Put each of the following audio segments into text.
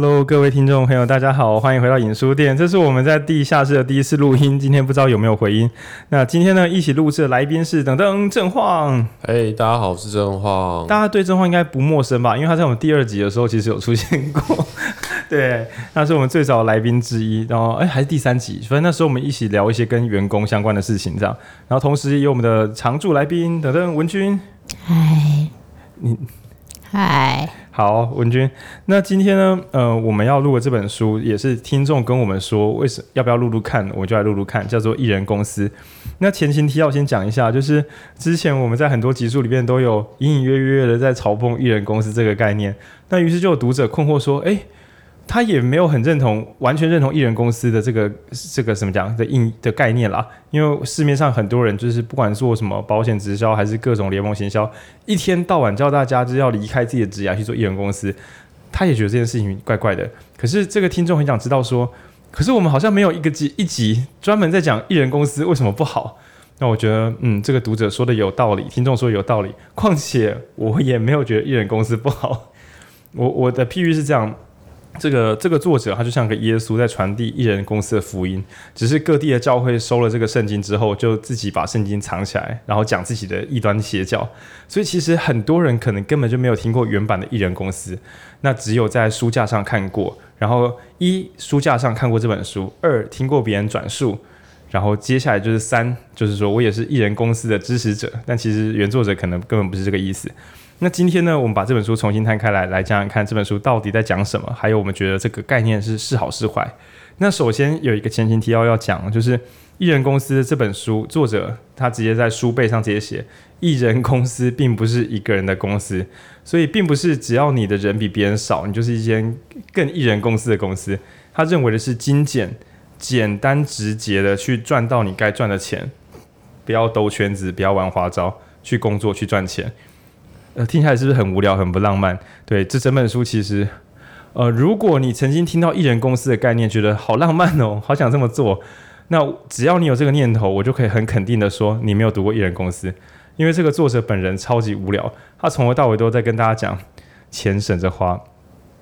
Hello，各位听众朋友，大家好，欢迎回到影书店。这是我们在地下室的第一次录音，今天不知道有没有回音。那今天呢，一起录制的来宾是等等正晃。哎，hey, 大家好，我是正晃。大家对正晃应该不陌生吧？因为他在我们第二集的时候其实有出现过。对，那是我们最早的来宾之一。然后，哎，还是第三集，反正那时候我们一起聊一些跟员工相关的事情，这样。然后同时也有我们的常驻来宾等等文君。嗨，你，嗨。好，文君，那今天呢，呃，我们要录的这本书也是听众跟我们说，为什么要不要录录看，我就来录录看，叫做《艺人公司》。那前情提要先讲一下，就是之前我们在很多集数里面都有隐隐约约的在嘲讽“艺人公司”这个概念，那于是就有读者困惑说，哎。他也没有很认同，完全认同艺人公司的这个这个怎么讲的硬的概念啦。因为市面上很多人就是不管做什么保险直销还是各种联盟行销，一天到晚叫大家就是要离开自己的职业去做艺人公司，他也觉得这件事情怪怪的。可是这个听众很想知道说，可是我们好像没有一个集一集专门在讲艺人公司为什么不好。那我觉得，嗯，这个读者说的有道理，听众说有道理。况且我也没有觉得艺人公司不好。我我的譬喻是这样。这个这个作者他就像个耶稣在传递一人公司的福音，只是各地的教会收了这个圣经之后，就自己把圣经藏起来，然后讲自己的异端邪教。所以其实很多人可能根本就没有听过原版的一人公司，那只有在书架上看过，然后一书架上看过这本书，二听过别人转述，然后接下来就是三，就是说我也是一人公司的支持者，但其实原作者可能根本不是这个意思。那今天呢，我们把这本书重新摊开来，来讲讲看这本书到底在讲什么，还有我们觉得这个概念是是好是坏。那首先有一个前情提要要讲，就是《艺人公司》这本书作者他直接在书背上直接写，艺人公司并不是一个人的公司，所以并不是只要你的人比别人少，你就是一间更艺人公司的公司。他认为的是精简、简单、直接的去赚到你该赚的钱，不要兜圈子，不要玩花招，去工作去赚钱。听起来是不是很无聊、很不浪漫？对，这整本书其实，呃，如果你曾经听到艺人公司的概念，觉得好浪漫哦，好想这么做，那只要你有这个念头，我就可以很肯定的说，你没有读过艺人公司，因为这个作者本人超级无聊，他从头到尾都在跟大家讲，钱省着花，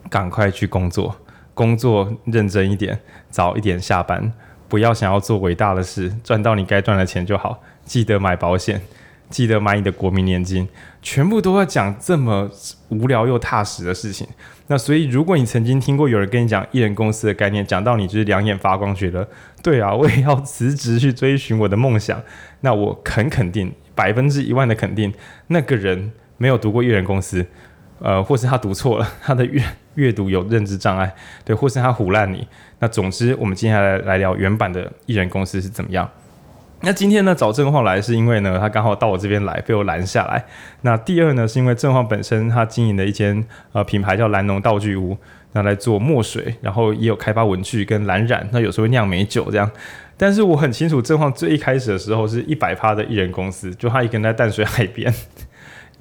赶快去工作，工作认真一点，早一点下班，不要想要做伟大的事，赚到你该赚的钱就好，记得买保险。记得买你的国民年金，全部都要讲这么无聊又踏实的事情。那所以，如果你曾经听过有人跟你讲一人公司的概念，讲到你就是两眼发光，觉得对啊，我也要辞职去追寻我的梦想。那我很肯定，百分之一万的肯定，那个人没有读过一人公司，呃，或是他读错了，他的阅阅读有认知障碍，对，或是他唬烂你。那总之，我们接下来来聊原版的一人公司是怎么样。那今天呢，找正晃来是因为呢，他刚好到我这边来，被我拦下来。那第二呢，是因为正晃本身他经营的一间呃品牌叫蓝农道具屋，那来做墨水，然后也有开发文具跟蓝染，那有时候会酿美酒这样。但是我很清楚，正晃最一开始的时候是一百趴的艺人公司，就他一个人在淡水海边。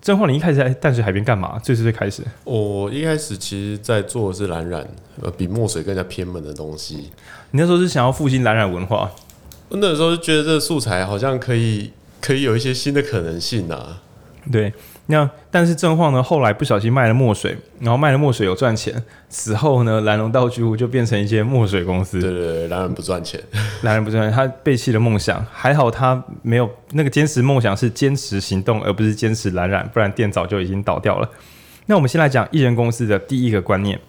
正晃，你一开始在淡水海边干嘛？最最最开始？我一开始其实在做的是蓝染，呃，比墨水更加偏门的东西。你那时候是想要复兴蓝染文化？我那时候就觉得这个素材好像可以，可以有一些新的可能性啊。对，那但是正晃呢，后来不小心卖了墨水，然后卖了墨水有赚钱，此后呢，蓝龙道具屋就变成一间墨水公司。对对对，蓝人 不赚钱，蓝人不赚钱，他背弃了梦想，还好他没有那个坚持梦想，是坚持行动，而不是坚持蓝染，不然店早就已经倒掉了。那我们先来讲艺人公司的第一个观念。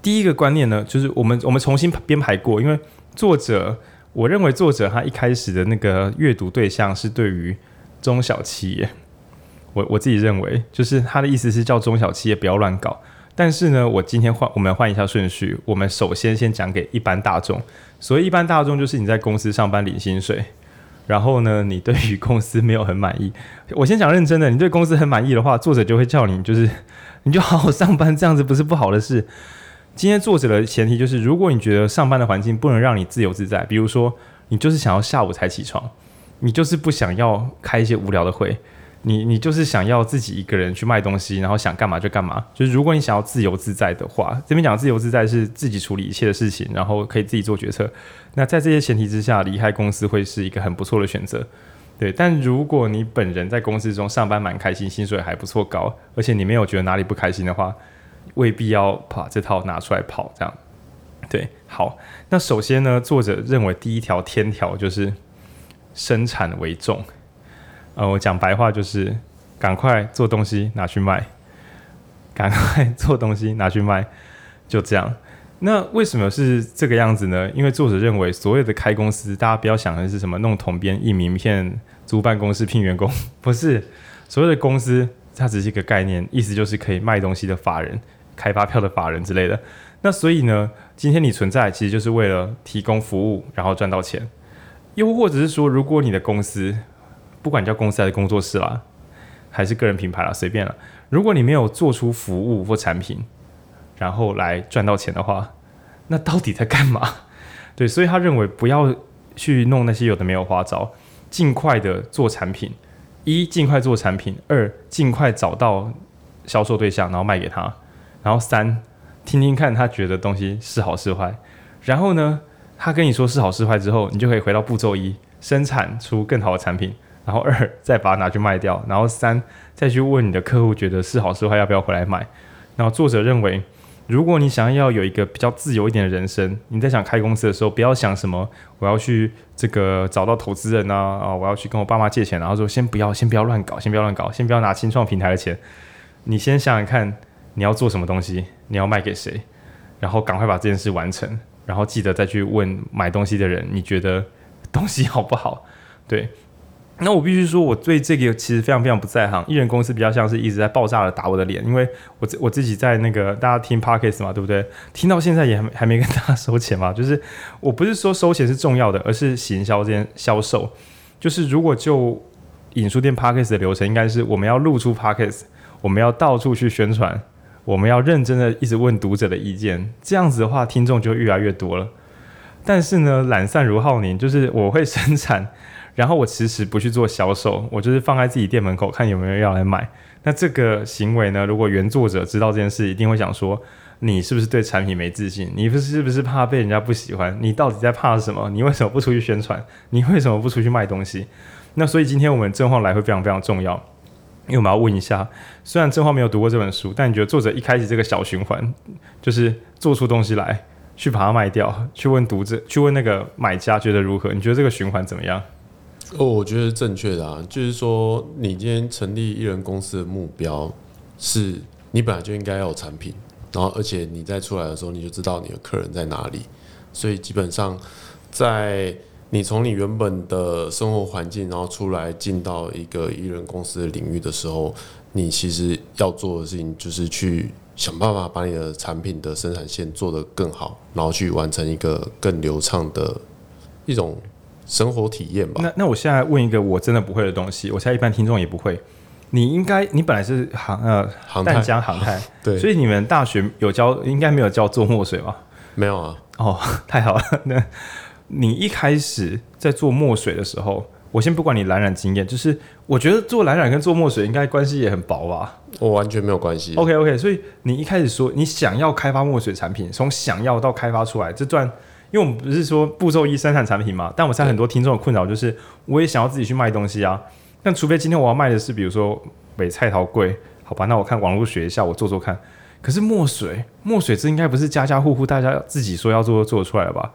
第一个观念呢，就是我们我们重新编排过，因为作者。我认为作者他一开始的那个阅读对象是对于中小企业，我我自己认为就是他的意思是叫中小企业不要乱搞。但是呢，我今天换我们换一下顺序，我们首先先讲给一般大众。所以一般大众就是你在公司上班领薪水，然后呢，你对于公司没有很满意。我先讲认真的，你对公司很满意的话，作者就会叫你就是你就好好上班，这样子不是不好的事。今天作者的前提就是，如果你觉得上班的环境不能让你自由自在，比如说你就是想要下午才起床，你就是不想要开一些无聊的会，你你就是想要自己一个人去卖东西，然后想干嘛就干嘛。就是如果你想要自由自在的话，这边讲自由自在是自己处理一切的事情，然后可以自己做决策。那在这些前提之下，离开公司会是一个很不错的选择。对，但如果你本人在公司中上班蛮开心，薪水还不错高，而且你没有觉得哪里不开心的话。未必要把这套拿出来跑。这样，对，好。那首先呢，作者认为第一条天条就是生产为重。呃，我讲白话就是赶快做东西拿去卖，赶快做东西拿去卖，就这样。那为什么是这个样子呢？因为作者认为，所有的开公司，大家不要想的是什么弄统编、印名片、租办公室、聘员工，不是。所有的公司，它只是一个概念，意思就是可以卖东西的法人、开发票的法人之类的。那所以呢，今天你存在，其实就是为了提供服务，然后赚到钱。又或者是说，如果你的公司，不管叫公司还是工作室啦，还是个人品牌啦，随便了。如果你没有做出服务或产品，然后来赚到钱的话，那到底在干嘛？对，所以他认为不要去弄那些有的没有花招，尽快的做产品。一，尽快做产品；二，尽快找到销售对象，然后卖给他；然后三，听听看他觉得东西是好是坏。然后呢，他跟你说是好是坏之后，你就可以回到步骤一，生产出更好的产品。然后二，再把它拿去卖掉。然后三，再去问你的客户觉得是好是坏，要不要回来买。然后作者认为。如果你想要有一个比较自由一点的人生，你在想开公司的时候，不要想什么我要去这个找到投资人啊啊，我要去跟我爸妈借钱，然后说先不要，先不要乱搞，先不要乱搞，先不要拿新创平台的钱。你先想想看，你要做什么东西，你要卖给谁，然后赶快把这件事完成，然后记得再去问买东西的人，你觉得东西好不好？对。那我必须说，我对这个其实非常非常不在行。艺人公司比较像是一直在爆炸的打我的脸，因为我我自己在那个大家听 Podcast 嘛，对不对？听到现在也还没还没跟 大家收钱嘛。就是我不是说收钱是重要的，而是行销这件销售。就是如果就影书店 Podcast 的流程，应该是我们要录出 Podcast，我们要到处去宣传，我们要认真的一直问读者的意见，这样子的话，听众就越来越多了。但是呢，懒散如浩宁，就是我会生产。然后我迟迟不去做销售，我就是放在自己店门口看有没有人要来买。那这个行为呢，如果原作者知道这件事，一定会想说：你是不是对产品没自信？你不是不是怕被人家不喜欢？你到底在怕什么？你为什么不出去宣传？你为什么不出去卖东西？那所以今天我们正话来会非常非常重要，因为我们要问一下：虽然正话没有读过这本书，但你觉得作者一开始这个小循环，就是做出东西来，去把它卖掉，去问读者，去问那个买家觉得如何？你觉得这个循环怎么样？哦，我觉得是正确的啊，就是说，你今天成立艺人公司的目标是，你本来就应该要有产品，然后而且你在出来的时候，你就知道你的客人在哪里，所以基本上，在你从你原本的生活环境，然后出来进到一个艺人公司的领域的时候，你其实要做的事情就是去想办法把你的产品的生产线做得更好，然后去完成一个更流畅的一种。生活体验吧。那那我现在问一个我真的不会的东西，我猜一般听众也不会。你应该，你本来是航呃淡江航太，对，所以你们大学有教，应该没有教做墨水吧？没有啊。哦，太好了。那你一开始在做墨水的时候，我先不管你蓝染经验，就是我觉得做蓝染跟做墨水应该关系也很薄吧？我完全没有关系。OK OK，所以你一开始说你想要开发墨水产品，从想要到开发出来这段。因为我们不是说步骤一生产产品嘛，但我猜很多听众的困扰就是，我也想要自己去卖东西啊。但除非今天我要卖的是，比如说北菜桃贵，好吧，那我看网络学一下，我做做看。可是墨水，墨水这应该不是家家户户大家自己说要做做出来了吧？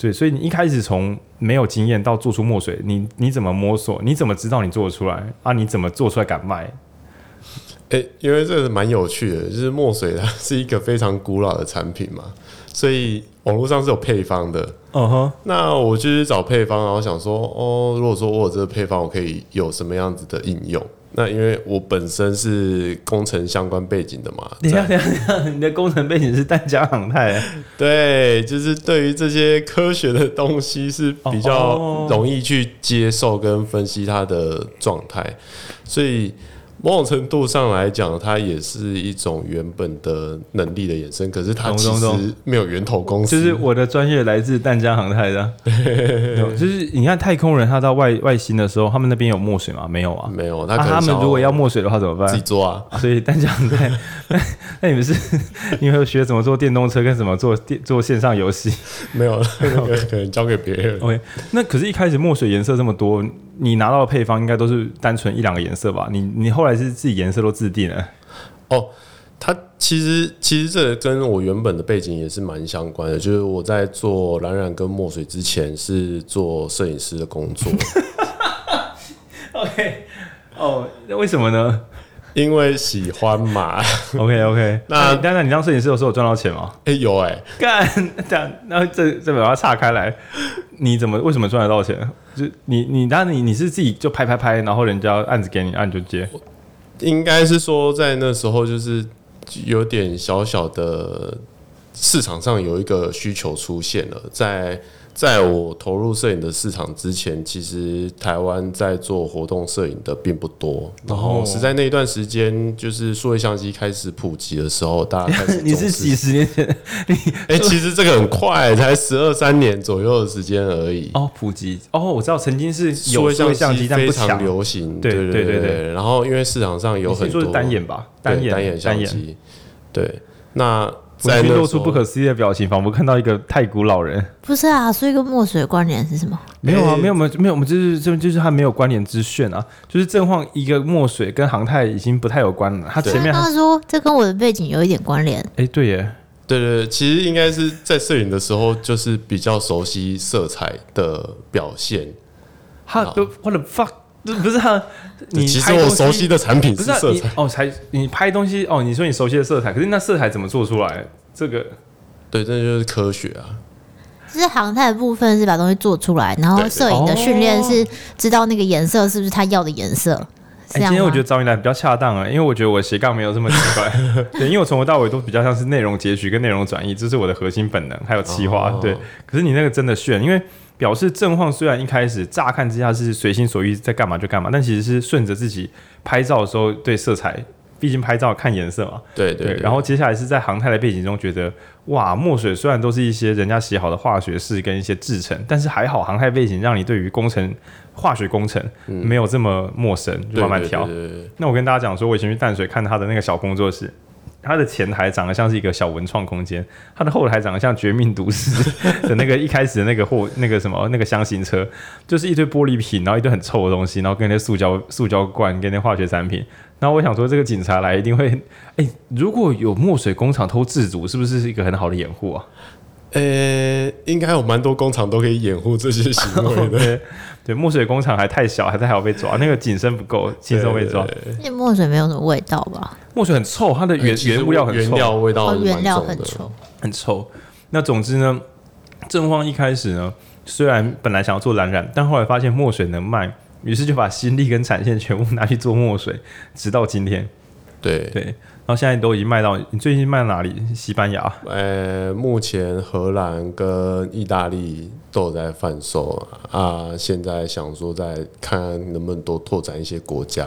对，所以你一开始从没有经验到做出墨水，你你怎么摸索？你怎么知道你做得出来啊？你怎么做出来敢卖？诶、欸，因为这个蛮有趣的，就是墨水它是一个非常古老的产品嘛，所以。网络上是有配方的，嗯哼。那我就是找配方，然后想说，哦，如果说我有这个配方，我可以有什么样子的应用？那因为我本身是工程相关背景的嘛。等下，等下，等下，你的工程背景是淡江航太？对，就是对于这些科学的东西是比较容易去接受跟分析它的状态，所以。某种程度上来讲，它也是一种原本的能力的衍生，可是它其实没有源头公司。就是我的专业来自淡江航太 的，就是你看太空人他到外外星的时候，他们那边有墨水吗？没有啊，没有。那他们如果要墨水的话怎么办？自己做啊。所以淡江航太，那 那你们是，你有学怎么做电动车跟怎么做电做线上游戏？没有，那个可能交给别人。OK，那可是一开始墨水颜色这么多。你拿到的配方应该都是单纯一两个颜色吧？你你后来是自己颜色都自定了？哦，它其实其实这跟我原本的背景也是蛮相关的，就是我在做蓝染跟墨水之前是做摄影师的工作。OK，哦，那为什么呢？因为喜欢嘛。OK OK，那丹丹，你当摄影师的时候有赚到钱吗？哎、欸，有哎、欸，干，这那这这把它岔开来，你怎么为什么赚得到钱？就你你当你你是自己就拍拍拍，然后人家案子给你，按就接。应该是说在那时候就是有点小小的市场上有一个需求出现了，在。在我投入摄影的市场之前，其实台湾在做活动摄影的并不多。然后是在那一段时间，就是数位相机开始普及的时候，大家开始。你是几十年前？你哎、欸，其实这个很快，才十二三年左右的时间而已。哦，普及哦，我知道曾经是数位相机非常流行，对对对对，对。然后因为市场上有很多单眼吧，单眼单眼相机，对，那。在露出不可思议的表情，仿佛看到一个太古老人。不是啊，所以跟墨水关联是什么？没有啊，没有没有没有，我们就是这就是他没有关联之炫啊，就是正晃一个墨水跟航太已经不太有关了。他前面他说这跟我的背景有一点关联。哎，对耶，对对对，其实应该是在摄影的时候就是比较熟悉色彩的表现。他都 what the fuck。不是啊，你其实我熟悉的产品是色彩哦，才你拍东西哦，你说你熟悉的色彩，可是那色彩怎么做出来？这个对，这就是科学啊。就是航太的部分是把东西做出来，然后摄影的训练是知道那个颜色是不是他要的颜色。哎、欸，今天我觉得找你来比较恰当啊，因为我觉得我斜杠没有这么奇怪。对，因为我从头到尾都比较像是内容截取跟内容转译，这是我的核心本能，还有企划。对，可是你那个真的炫，因为。表示正晃虽然一开始乍看之下是随心所欲在干嘛就干嘛，但其实是顺着自己拍照的时候对色彩，毕竟拍照看颜色嘛。对对。然后接下来是在航太的背景中觉得，哇，墨水虽然都是一些人家写好的化学式跟一些制成，但是还好航太背景让你对于工程化学工程没有这么陌生，就慢慢调。那我跟大家讲说，我以前去淡水看他的那个小工作室。它的前台长得像是一个小文创空间，它的后台长得像《绝命毒师 》的那个一开始的那个货那个什么那个箱型车，就是一堆玻璃瓶，然后一堆很臭的东西，然后跟那塑胶塑胶罐跟那化学产品。那我想说，这个警察来一定会，哎、如果有墨水工厂偷制毒，是不是一个很好的掩护啊？呃、欸，应该有蛮多工厂都可以掩护这些行为的。对，对，墨水工厂还太小，还太好被抓，那个警深不够，轻松被抓。那墨水没有什么味道吧？墨水很臭，它的原、欸、原物料很臭，原料味道、哦、原料很臭，很臭。那总之呢，正方一开始呢，虽然本来想要做蓝染，但后来发现墨水能卖，于是就把心力跟产线全部拿去做墨水，直到今天。对对。然后现在都已经卖到，你最近卖到哪里？西班牙？呃，目前荷兰跟意大利都有在贩售啊。现在想说，再看能不能多拓展一些国家。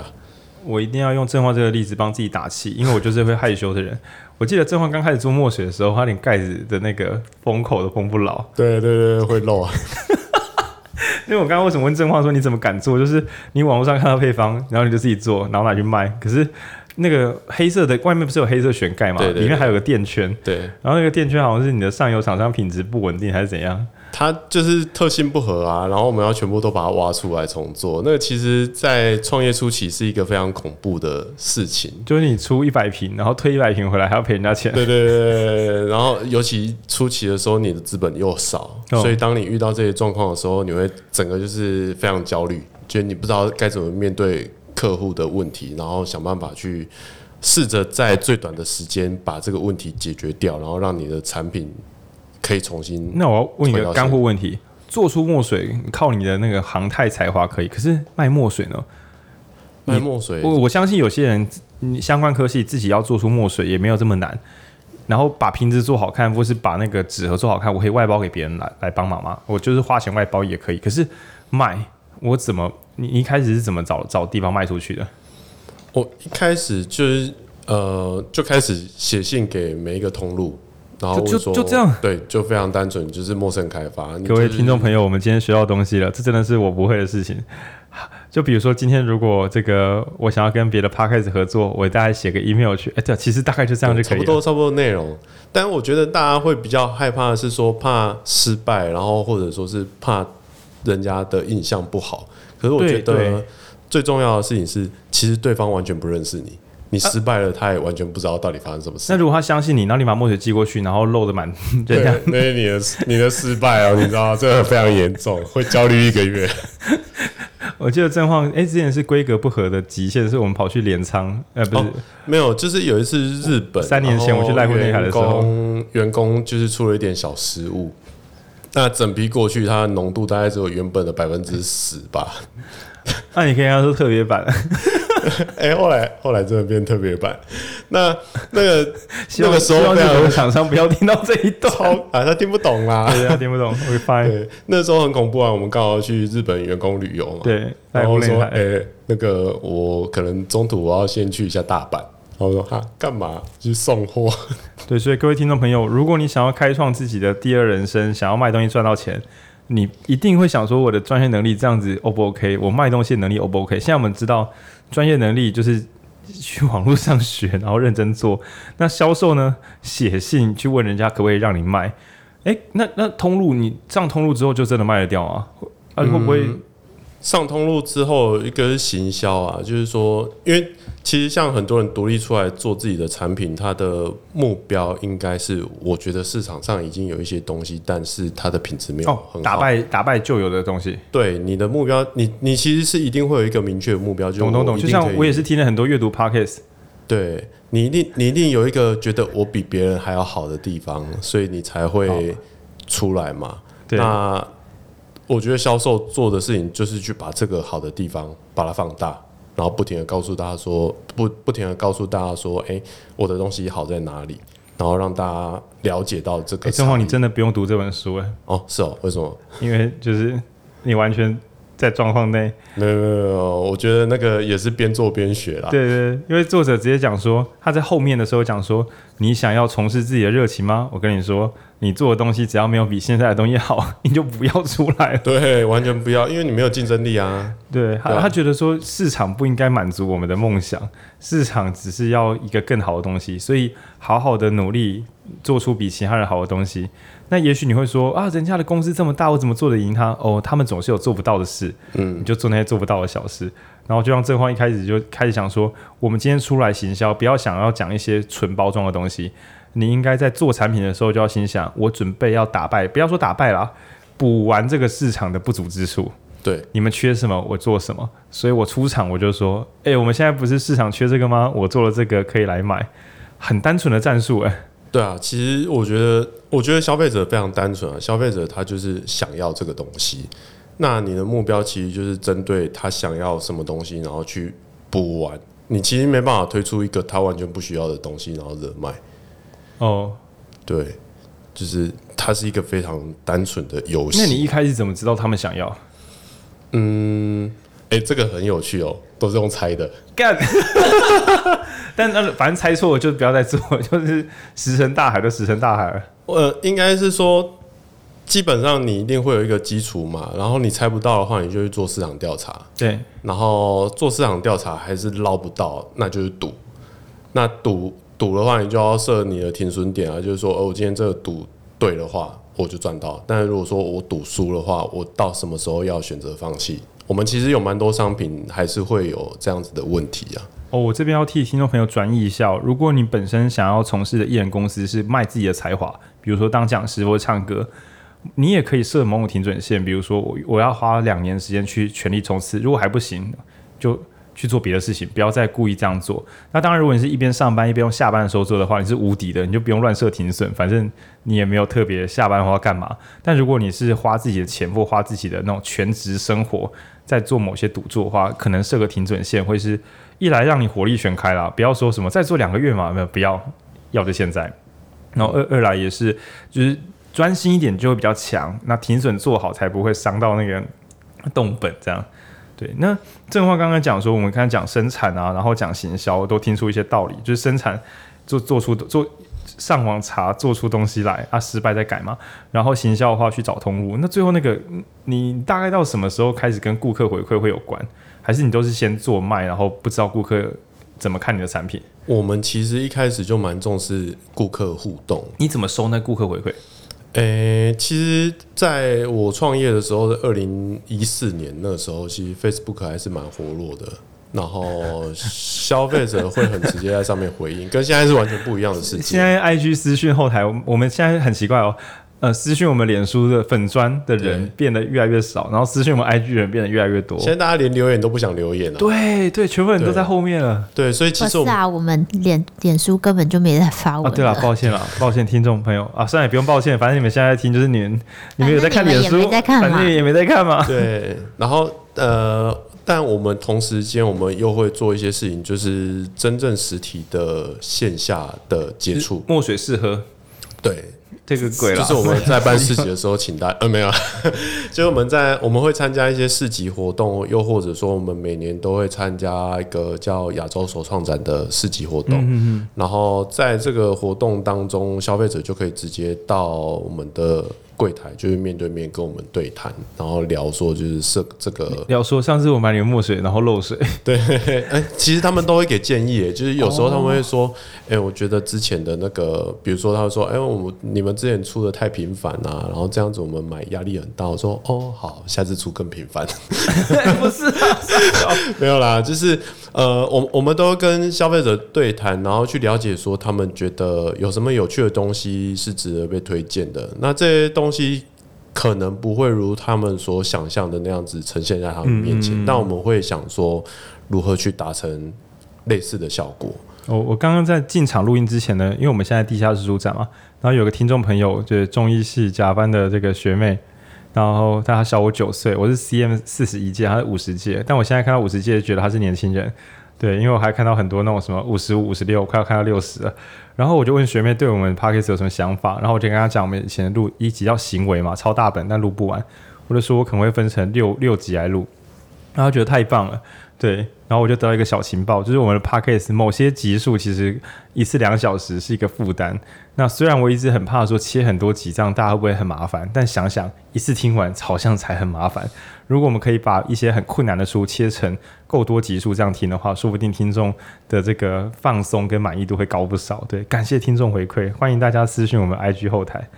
我一定要用正晃这个例子帮自己打气，因为我就是会害羞的人。我记得正晃刚开始做墨水的时候，他连盖子的那个封口都封不牢。对对对，会漏啊。因为我刚刚为什么问正晃说你怎么敢做？就是你网络上看到配方，然后你就自己做，然后拿去卖。可是。那个黑色的外面不是有黑色旋盖吗？对对对，里面还有个垫圈。对，然后那个垫圈好像是你的上游厂商品质不稳定还是怎样？它就是特性不合啊，然后我们要全部都把它挖出来重做。那个其实，在创业初期是一个非常恐怖的事情，就是你出一百瓶，然后退一百瓶回来还要赔人家钱。对对对，然后尤其初期的时候，你的资本又少，哦，所以当你遇到这些状况的时候，你会整个就是非常焦虑，觉得你不知道该怎么面对。客户的问题，然后想办法去试着在最短的时间把这个问题解决掉，然后让你的产品可以重新。那我要问一个干货问题：做出墨水靠你的那个航太才华可以，可是卖墨水呢？卖墨水，我我相信有些人相关科系自己要做出墨水也没有这么难，然后把瓶子做好看，或是把那个纸盒做好看，我可以外包给别人来来帮忙吗？我就是花钱外包也可以，可是卖我怎么？你一开始是怎么找找地方卖出去的？我一开始就是呃，就开始写信给每一个通路，然后就就，就这样，对，就非常单纯，就是陌生开发。各位听众朋友，我们今天学到东西了，这真的是我不会的事情。就比如说今天如果这个我想要跟别的 podcast 合作，我大概写个 email 去，哎，对，其实大概就这样就可以了，差不多差不多内容。但我觉得大家会比较害怕的是说怕失败，然后或者说是怕人家的印象不好。可是我觉得最重要的事情是，其实对方完全不认识你，你失败了，他也完全不知道到底发生什么事。那如果他相信你，然后你把墨水寄过去，然后漏的满，对，那是你的你的失败哦，你知道吗？这个非常严重，会焦虑一个月。我记得正晃，哎、欸，之前是规格不合的极限，是我们跑去镰仓，呃，不是、哦，没有，就是有一次日本三年前我去濑户内海的时候，员工就是出了一点小失误，那整批过去，它的浓度大概只有原本的百分之十吧。那你可以跟他说特别版。哎、欸，后来后来真的变特别版。那那个 那个时候，那个厂商不要听到这一段啊，他听不懂啦，对，他听不懂。会发对，那时候很恐怖啊。我们刚好去日本员工旅游嘛，对，然后说，哎、欸，那个我可能中途我要先去一下大阪。然后我说哈，干嘛去送货？对，所以各位听众朋友，如果你想要开创自己的第二人生，想要卖东西赚到钱。你一定会想说，我的专业能力这样子 O 不 OK？我卖东西的能力 O 不 OK？现在我们知道，专业能力就是去网络上学，然后认真做。那销售呢？写信去问人家可不可以让你卖？诶，那那通路你上通路之后就真的卖得掉啊？啊，会不会？嗯上通路之后，一个是行销啊，就是说，因为其实像很多人独立出来做自己的产品，他的目标应该是，我觉得市场上已经有一些东西，但是它的品质没有很好，打败打败旧有的东西。对，你的目标，你你其实是一定会有一个明确的目标，就懂懂懂。就像我也是听了很多阅读 Podcast，对你一定你一定有一个觉得我比别人还要好的地方，所以你才会出来嘛。对。那我觉得销售做的事情就是去把这个好的地方把它放大，然后不停的告诉大家说，不不停的告诉大家说，哎，我的东西好在哪里，然后让大家了解到这个。正好你真的不用读这本书哎。哦，是哦，为什么？因为就是你完全在状况内。没有没有没有，我觉得那个也是边做边学啦。对对，因为作者直接讲说，他在后面的时候讲说，你想要从事自己的热情吗？我跟你说。你做的东西只要没有比现在的东西好，你就不要出来。对，完全不要，因为你没有竞争力啊。对，他他觉得说市场不应该满足我们的梦想，市场只是要一个更好的东西，所以好好的努力做出比其他人好的东西。那也许你会说啊，人家的公司这么大，我怎么做得赢他？哦，他们总是有做不到的事，嗯，你就做那些做不到的小事。然后就像正方一开始就开始想说，我们今天出来行销，不要想要讲一些纯包装的东西。你应该在做产品的时候就要心想，我准备要打败，不要说打败了，补完这个市场的不足之处。对，你们缺什么，我做什么。所以我出场我就说，哎、欸，我们现在不是市场缺这个吗？我做了这个可以来买，很单纯的战术。哎，对啊，其实我觉得，我觉得消费者非常单纯啊，消费者他就是想要这个东西。那你的目标其实就是针对他想要什么东西，然后去补完。你其实没办法推出一个他完全不需要的东西，然后热卖。哦，对，就是它是一个非常单纯的游戏。那你一开始怎么知道他们想要？嗯，哎、欸，这个很有趣哦，都是用猜的。干，但那反正猜错了就不要再做，就是石沉大海就石沉大海了。呃，应该是说，基本上你一定会有一个基础嘛，然后你猜不到的话，你就去做市场调查。对，然后做市场调查还是捞不到，那就是赌。那赌。赌的话，你就要设你的停损点啊，就是说，哦，我今天这个赌对的话，我就赚到；但是如果说我赌输的话，我到什么时候要选择放弃？我们其实有蛮多商品还是会有这样子的问题啊。哦，我这边要替听众朋友转译一下，如果你本身想要从事的艺人公司是卖自己的才华，比如说当讲师或唱歌，你也可以设某种停准线，比如说我我要花两年时间去全力冲刺，如果还不行，就。去做别的事情，不要再故意这样做。那当然，如果你是一边上班一边用下班的时候做的话，你是无敌的，你就不用乱设停损，反正你也没有特别下班的话干嘛。但如果你是花自己的钱或花自己的那种全职生活在做某些赌注的话，可能设个停损线会是一来让你火力全开啦，不要说什么再做两个月嘛，没有不要，要就现在。然后二二来也是就是专心一点就会比较强，那停损做好才不会伤到那个动本这样。对，那正话刚刚讲说，我们刚才讲生产啊，然后讲行销，都听出一些道理，就是生产做做出做上网查做出东西来啊，失败再改嘛。然后行销的话去找通路，那最后那个你大概到什么时候开始跟顾客回馈会有关？还是你都是先做卖，然后不知道顾客怎么看你的产品？我们其实一开始就蛮重视顾客互动，你怎么收那顾客回馈？诶、其实在我创业的时候，是二零一四年那时候，其实 Facebook 还是蛮活络的。然后消费者会很直接在上面回应，跟现在是完全不一样的事情。现在 IG 私讯后台，我们现在很奇怪哦。呃，私讯我们脸书的粉砖的人变得越来越少，然后私讯我们 IG 人变得越来越多。现在大家连留言都不想留言了。对对，全部人都在后面了。对，对所以其实我们，是啊，我们脸脸书根本就没在发文。啊，对了，抱歉了，抱歉，听众朋友啊，算了，也不用抱歉，反正你们现在听就是你们，你们有在看脸书，反正也没在看嘛。对，然后呃，但我们同时间我们又会做一些事情，就是真正实体的线下的接触，墨水试喝，对。这个鬼了，就是我们在办市集的时候，请大家 呃没有，就是我们在我们会参加一些市集活动，又或者说我们每年都会参加一个叫亚洲首创展的市集活动，嗯。然后在这个活动当中，消费者就可以直接到我们的。柜台就是面对面跟我们对谈，然后聊说就是这这个聊说上次我买你的墨水，然后漏水。对，哎，其实他们都会给建议，就是有时候他们会说，哎、哦，我觉得之前的那个，比如说他会说，哎，我们你们之前出的太频繁啊，然后这样子我们买压力很大。我说，哦，好，下次出更频繁。不是、啊，没有啦，就是呃，我我们都跟消费者对谈，然后去了解说他们觉得有什么有趣的东西是值得被推荐的。那这些东西。可能不会如他们所想象的那样子呈现在他们面前，嗯嗯，但我们会想说如何去达成类似的效果。我我刚刚在进场录音之前呢，因为我们现在地下室书展嘛，然后有个听众朋友就是中医系甲班的这个学妹，然后他小我九岁，我是 CM 四十一届，他是五十届，但我现在看到五十届，觉得他是年轻人。对，因为我还看到很多那种什么五十五、五十六，快要看到六十了。然后我就问学妹对我们 Podcast 有什么想法，然后我就跟她讲，我们以前录一集叫行为嘛，超大本但录不完，我就说我可能会分成六六集来录，然后觉得太棒了，对，然后我就得到一个小情报，就是我们的 Podcast 某些集数其实一次两小时是一个负担。那虽然我一直很怕说切很多集这样大家会不会很麻烦，但想想一次听完好像才很麻烦。如果我们可以把一些很困难的书切成够多集数这样听的话，说不定听众的这个放松跟满意度会高不少。对，感谢听众回馈，欢迎大家私信我们 IG 后台。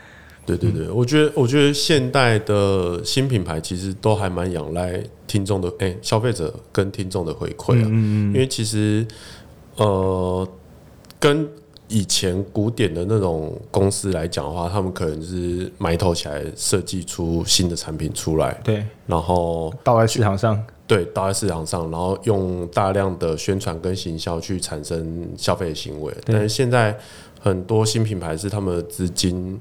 对对对，我觉得我觉得现代的新品牌其实都还蛮仰赖听众的哎、欸，消费者跟听众的回馈啊，嗯嗯，因为其实呃跟。以前古典的那种公司来讲的话，他们可能是埋头起来设计出新的产品出来，对，然后倒在市场上，对，倒在市场上，然后用大量的宣传跟行销去产生消费行为。但是现在很多新品牌是他们的资金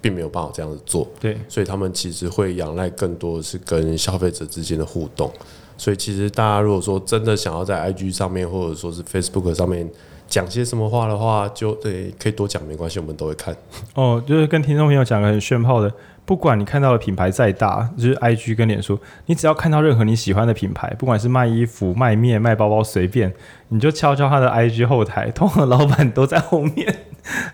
并没有办法这样子做，对，所以他们其实会仰赖更多的是跟消费者之间的互动。所以其实大家如果说真的想要在 IG 上面或者说是 Facebook 上面。讲些什么话的话，就对，可以多讲没关系，我们都会看。哦，就是跟听众朋友讲个很炫炮的，不管你看到的品牌再大，就是 IG 跟脸书，你只要看到任何你喜欢的品牌，不管是卖衣服、卖面、卖包包，随便，你就敲敲他的 IG 后台，通常老板都在后面。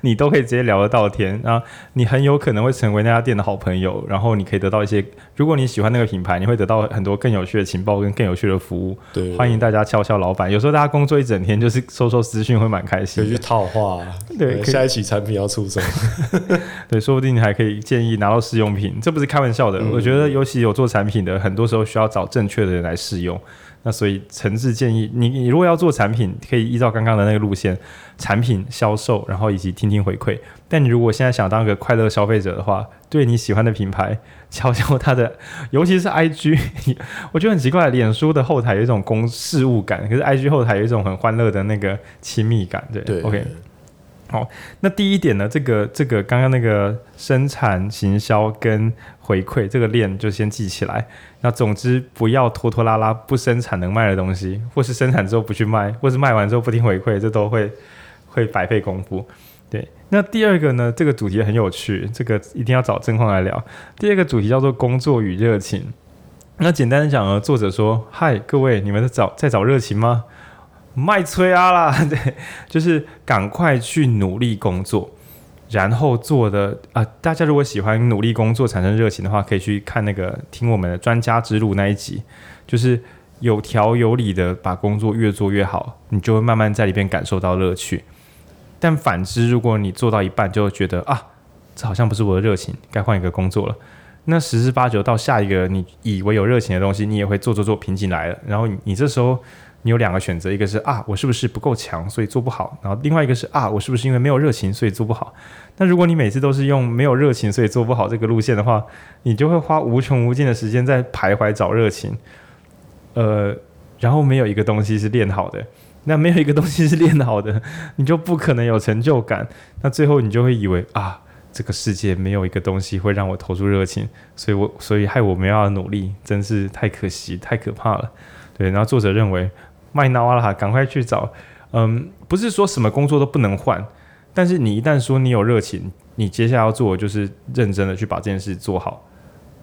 你都可以直接聊得到天，然后你很有可能会成为那家店的好朋友，然后你可以得到一些，如果你喜欢那个品牌，你会得到很多更有趣的情报跟更有趣的服务。对，欢迎大家敲敲老板。有时候大家工作一整天，就是收收资讯会蛮开心。可以去套话，对，下一期产品要出什么？对，说不定你还可以建议拿到试用品，这不是开玩笑的。嗯、我觉得尤其有做产品的，很多时候需要找正确的人来试用。那所以诚挚建议你，你如果要做产品，可以依照刚刚的那个路线，产品销售，然后以及听听回馈。但你如果现在想当个快乐消费者的话，对你喜欢的品牌，敲敲它的，尤其是 IG，我觉得很奇怪，脸书的后台有一种公事务感，可是 IG 后台有一种很欢乐的那个亲密感，对，对，OK。好，那第一点呢，这个这个刚刚那个生产、行销跟回馈这个链就先记起来。那总之不要拖拖拉拉，不生产能卖的东西，或是生产之后不去卖，或是卖完之后不听回馈，这都会会白费功夫。对，那第二个呢，这个主题很有趣，这个一定要找真况来聊。第二个主题叫做工作与热情。那简单的讲呢，作者说：嗨，各位，你们在找在找热情吗？卖催啊啦，对，就是赶快去努力工作，然后做的啊、大家如果喜欢努力工作产生热情的话，可以去看那个听我们的专家之路那一集，就是有条有理的把工作越做越好，你就会慢慢在里边感受到乐趣。但反之，如果你做到一半就觉得啊，这好像不是我的热情，该换一个工作了，那十之八九到下一个你以为有热情的东西，你也会做做做瓶颈来了，然后，你这时候。你有两个选择，一个是啊，我是不是不够强，所以做不好；然后另外一个是啊，我是不是因为没有热情，所以做不好。那如果你每次都是用没有热情，所以做不好这个路线的话，你就会花无穷无尽的时间在徘徊找热情，呃，然后没有一个东西是练好的。那没有一个东西是练好的，你就不可能有成就感。那最后你就会以为啊，这个世界没有一个东西会让我投入热情，所以我所以害我没有努力，真是太可惜，太可怕了。对，然后作者认为。麦闹啊，赶快去找。嗯，不是说什么工作都不能换，但是你一旦说你有热情，你接下来要做的就是认真的去把这件事做好。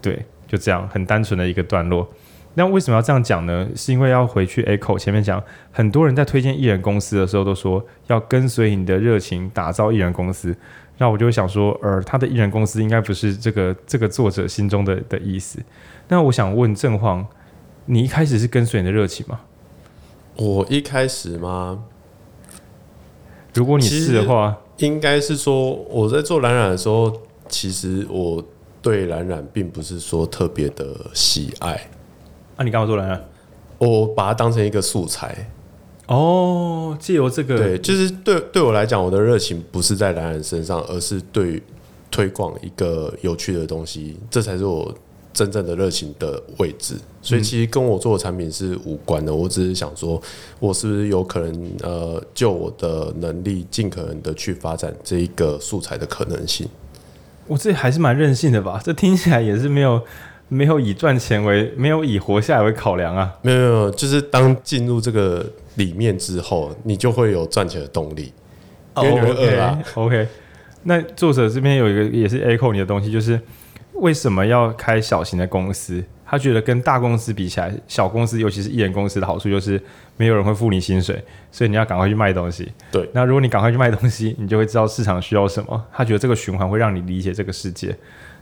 对，就这样，很单纯的一个段落。那为什么要这样讲呢？是因为要回去 echo 前面讲，很多人在推荐艺人公司的时候都说要跟随你的热情打造艺人公司。那我就想说，呃，他的艺人公司应该不是这个这个作者心中的的意思。那我想问正晃，你一开始是跟随你的热情吗？我一开始吗？如果你是的话，应该是说我在做蓝染的时候，其实我对蓝染并不是说特别的喜爱。啊，你干嘛做蓝染？我把它当成一个素材。哦，借由这个，对，就是对对我来讲，我的热情不是在蓝染身上，而是对推广一个有趣的东西，这才是我。真正的热情的位置，所以其实跟我做的产品是无关的。我只是想说，我是不是有可能呃，就我的能力，尽可能的去发展这一个素材的可能性。我这还是蛮任性的吧？这听起来也是没有没有以赚钱为，没有以活下来为考量啊。没有没有，就是当进入这个里面之后，你就会有赚钱的动力。哦，OK，那作者这边有一个也是 echo 你的东西，就是。为什么要开小型的公司？他觉得跟大公司比起来，小公司尤其是艺人公司的好处就是没有人会付你薪水，所以你要赶快去卖东西。对，那如果你赶快去卖东西，你就会知道市场需要什么。他觉得这个循环会让你理解这个世界。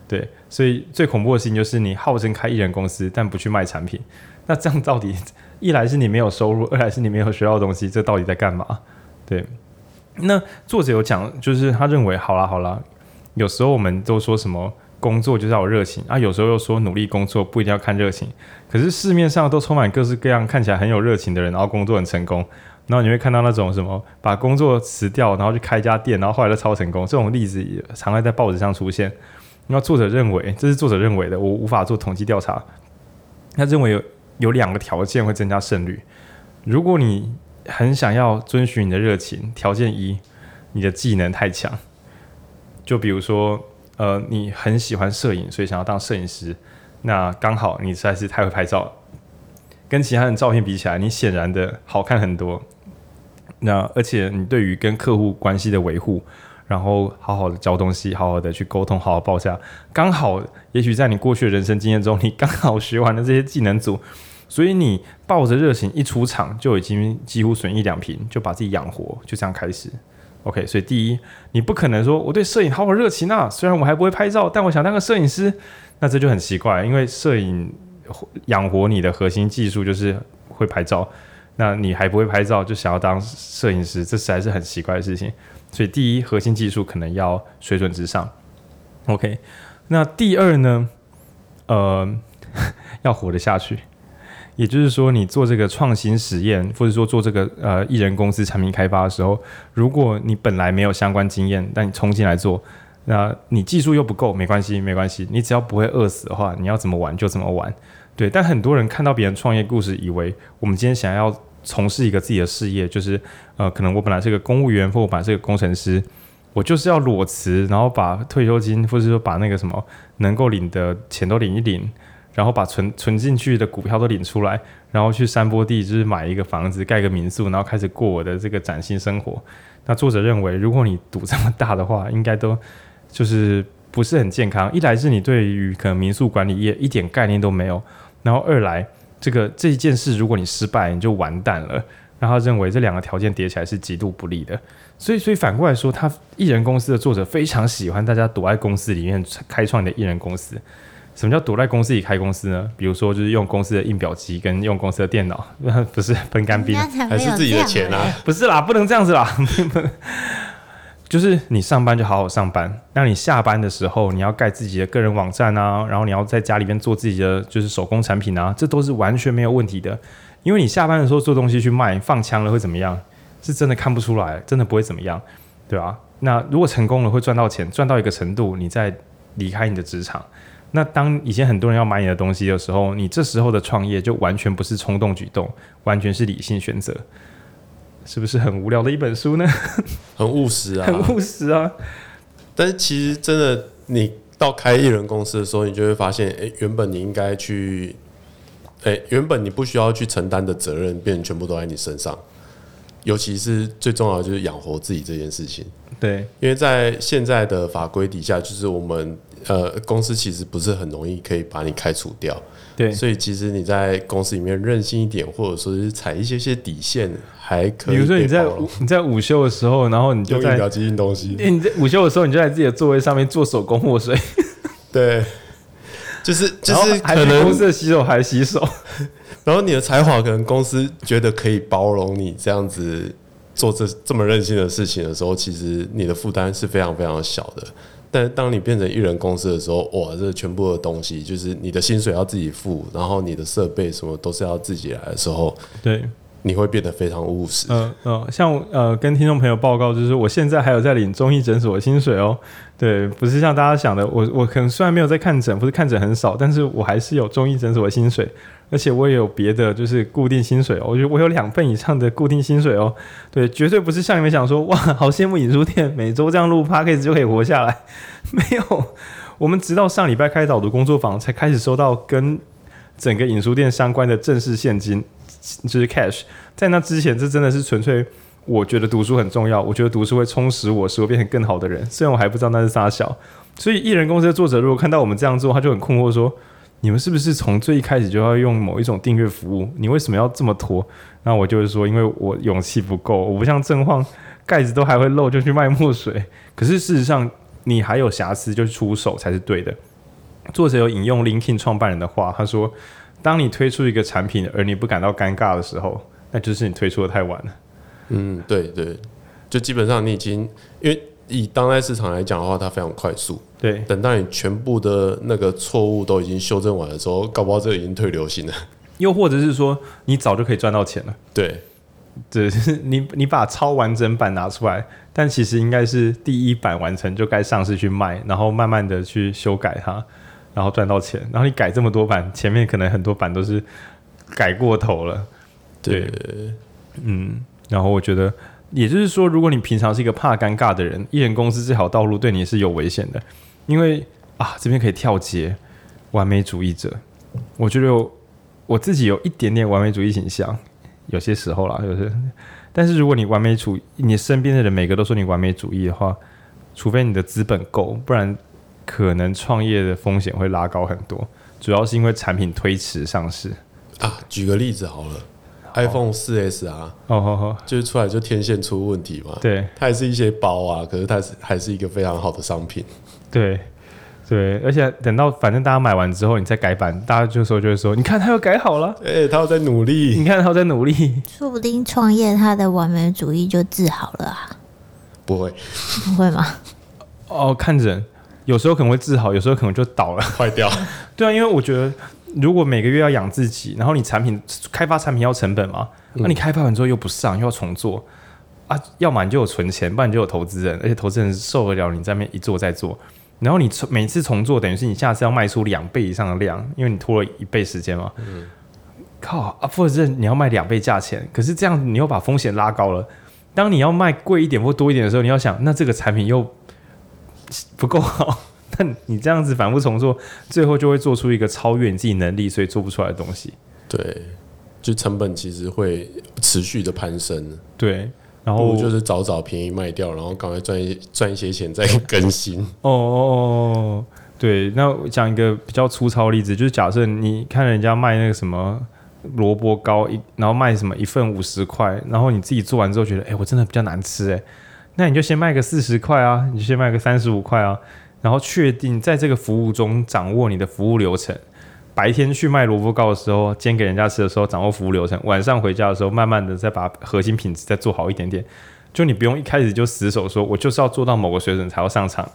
对，所以最恐怖的事情就是你号称开艺人公司，但不去卖产品。那这样到底一来是你没有收入，二来是你没有学到的东西，这到底在干嘛？对。那作者有讲，就是他认为，好啦好啦，有时候我们都说什么。工作就是要有热情啊，有时候又说努力工作不一定要看热情，可是市面上都充满各式各样看起来很有热情的人，然后工作很成功，然后你会看到那种什么把工作辞掉，然后去开一家店，然后后来都超成功，这种例子也常会在报纸上出现。那作者认为，这是作者认为的，我无法做统计调查。他认为有有两个条件会增加胜率，如果你很想要遵循你的热情，条件一，你的技能太强，就比如说。呃，你很喜欢摄影，所以想要当摄影师。那刚好你实在是太会拍照，跟其他人照片比起来，你显然的好看很多。那而且你对于跟客户关系的维护，然后好好的教东西，好好的去沟通，好好报价，刚好也许在你过去的人生经验中，你刚好学完了这些技能组，所以你抱着热情一出场，就已经几乎损一两瓶，就把自己养活，就这样开始。OK，所以第一，你不可能说我对摄影好有热情啊，虽然我还不会拍照，但我想当个摄影师，那这就很奇怪，因为摄影养活你的核心技术就是会拍照，那你还不会拍照就想要当摄影师，这实在是很奇怪的事情。所以第一，核心技术可能要水准之上。OK，那第二呢，呃，要活得下去。也就是说，你做这个创新实验，或者说做这个呃艺人公司产品开发的时候，如果你本来没有相关经验，但你冲进来做，那你技术又不够，没关系，没关系，你只要不会饿死的话，你要怎么玩就怎么玩。对，但很多人看到别人创业故事，以为我们今天想要从事一个自己的事业，就是呃，可能我本来是个公务员，或我本来是个工程师，我就是要裸辞，然后把退休金，或者说把那个什么能够领的钱都领一领。然后把存存进去的股票都领出来，然后去山坡地就是买一个房子，盖个民宿，然后开始过我的这个崭新生活。那作者认为，如果你赌这么大的话，应该都就是不是很健康。一来是你对于可能民宿管理业一点概念都没有，然后二来这个这一件事如果你失败，你就完蛋了。然后他认为这两个条件叠起来是极度不利的。所以所以反过来说，他艺人公司的作者非常喜欢大家躲在公司里面开创的艺人公司。什么叫躲在公司里开公司呢？比如说，就是用公司的印表机跟用公司的电脑，不是分干冰，还是自己的钱啊？不是啦，不能这样子啦。就是你上班就好好上班，那你下班的时候，你要盖自己的个人网站啊，然后你要在家里面做自己的就是手工产品啊，这都是完全没有问题的。因为你下班的时候做东西去卖，放枪了会怎么样？是真的看不出来，真的不会怎么样，对吧？那如果成功了，会赚到钱，赚到一个程度，你再离开你的职场。那当以前很多人要买你的东西的时候，你这时候的创业就完全不是冲动举动，完全是理性选择，是不是很无聊的一本书呢？很务实啊，很务实啊。但是其实真的，你到开艺人公司的时候，你就会发现，哎、欸，原本你应该去，哎、欸，原本你不需要去承担的责任，变成全部都在你身上。尤其是最重要的就是养活自己这件事情。对，因为在现在的法规底下，就是我们呃公司其实不是很容易可以把你开除掉。对，所以其实你在公司里面任性一点，或者说是踩一些些底线，还可以。比如说你在你在午休的时候，然后你就在用机印东西。你在午休的时候，你就在自己的座位上面做手工墨水。对，就是就是可能公司的洗手还洗手。然后你的才华可能公司觉得可以包容你这样子做这这么任性的事情的时候，其实你的负担是非常非常小的。但是当你变成一人公司的时候，哇，这全部的东西就是你的薪水要自己付，然后你的设备什么都是要自己来的时候，对，你会变得非常务实。嗯嗯，像呃跟听众朋友报告，就是我现在还有在领中医诊所的薪水哦。对，不是像大家想的，我我可能虽然没有在看诊，不是看诊很少，但是我还是有中医诊所的薪水。而且我也有别的，就是固定薪水哦。我觉得我有两份以上的固定薪水哦。对，绝对不是像你们想说，哇，好羡慕影书店每周这样录 podcast 就可以活下来。没有，我们直到上礼拜开导读工作坊才开始收到跟整个影书店相关的正式现金，就是 cash。在那之前，这真的是纯粹我觉得读书很重要，我觉得读书会充实我，使我变成更好的人。虽然我还不知道那是啥小，所以艺人公司的作者如果看到我们这样做，他就很困惑说。你们是不是从最一开始就要用某一种订阅服务？你为什么要这么拖？那我就是说，因为我勇气不够，我不像正晃，盖子都还会漏就去卖墨水。可是事实上，你还有瑕疵就出手才是对的。作者有引用 LinkedIn 创办人的话，他说：“当你推出一个产品而你不感到尴尬的时候，那就是你推出的太晚了。”嗯，对对，就基本上你已经因为。以当代市场来讲的话，它非常快速。对，等到你全部的那个错误都已经修正完的时候，搞不好这已经退流行了。又或者是说，你早就可以赚到钱了。对，对，你你把超完整版拿出来，但其实应该是第一版完成就该上市去卖，然后慢慢的去修改它，然后赚到钱。然后你改这么多版，前面可能很多版都是改过头了。对，对嗯，然后我觉得。也就是说，如果你平常是一个怕尴尬的人，艺人公司这条道路对你是有危险的，因为啊，这边可以跳接完美主义者。我觉得我自己有一点点完美主义倾向，有些时候啦，就是。但是如果你完美主义，你身边的人每个都说你完美主义的话，除非你的资本够，不然可能创业的风险会拉高很多。主要是因为产品推迟上市啊。举个例子好了。iPhone 四 S 啊，哦，就是出来就天线出问题嘛。对，它也是一些包啊，可是它是还是一个非常好的商品。对，对，而且等到反正大家买完之后，你再改版，大家就说就会说，你看他又改好了，哎、欸，他又在努力，你看他又在努力，说不定创业他的完美主义就治好了啊？不会，不会吗？哦，看人，有时候可能会治好，有时候可能就倒了，坏掉。对啊，因为我觉得。如果每个月要养自己，然后你产品开发产品要成本嘛，那、嗯啊、你开发完之后又不上，又要重做啊，要么你就有存钱，不然你就有投资人，而且投资人受得了你在那边一做再做，然后你每次重做，等于是你下次要卖出两倍以上的量，因为你拖了一倍时间嘛。嗯、靠啊，或者是你要卖两倍价钱，可是这样你又把风险拉高了。当你要卖贵一点或多一点的时候，你要想，那这个产品又不够好。那你这样子反复重做，最后就会做出一个超越你自己能力，所以做不出来的东西。对，就成本其实会持续的攀升。对，然后就是早早便宜卖掉，然后赶快赚一赚一些钱再 更新。哦哦哦，对。那我讲一个比较粗糙的例子，就是假设你看人家卖那个什么萝卜糕一，然后卖什么一份五十块，然后你自己做完之后觉得，哎、欸，我真的比较难吃，哎，那你就先卖个四十块啊，你就先卖个三十五块啊。然后确定在这个服务中掌握你的服务流程，白天去卖萝卜糕的时候，煎给人家吃的时候掌握服务流程，晚上回家的时候慢慢的再把核心品质再做好一点点。就你不用一开始就死守说，我就是要做到某个水准才要上场，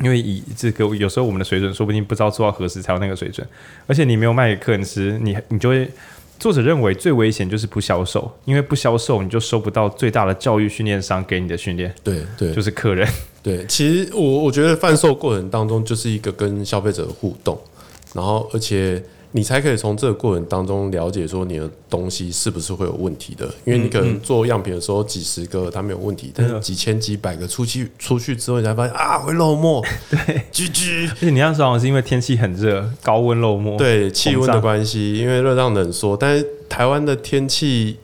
因为以这个有时候我们的水准说不定不知道做到何时才有那个水准，而且你没有卖给客人吃，你你就会作者认为最危险就是不销售，因为不销售你就收不到最大的教育训练商给你的训练。对对，就是客人。对，其实我我觉得贩售过程当中就是一个跟消费者的互动，然后而且。你才可以从这个过程当中了解说你的东西是不是会有问题的，因为你可能做样品的时候几十个它没有问题，但是几千几百个出去出去之后你才发现啊会漏墨，对居居。而且你那时候是因为天气很热，高温漏墨，对，气温的关系，因为热胀冷缩，但是台湾的天气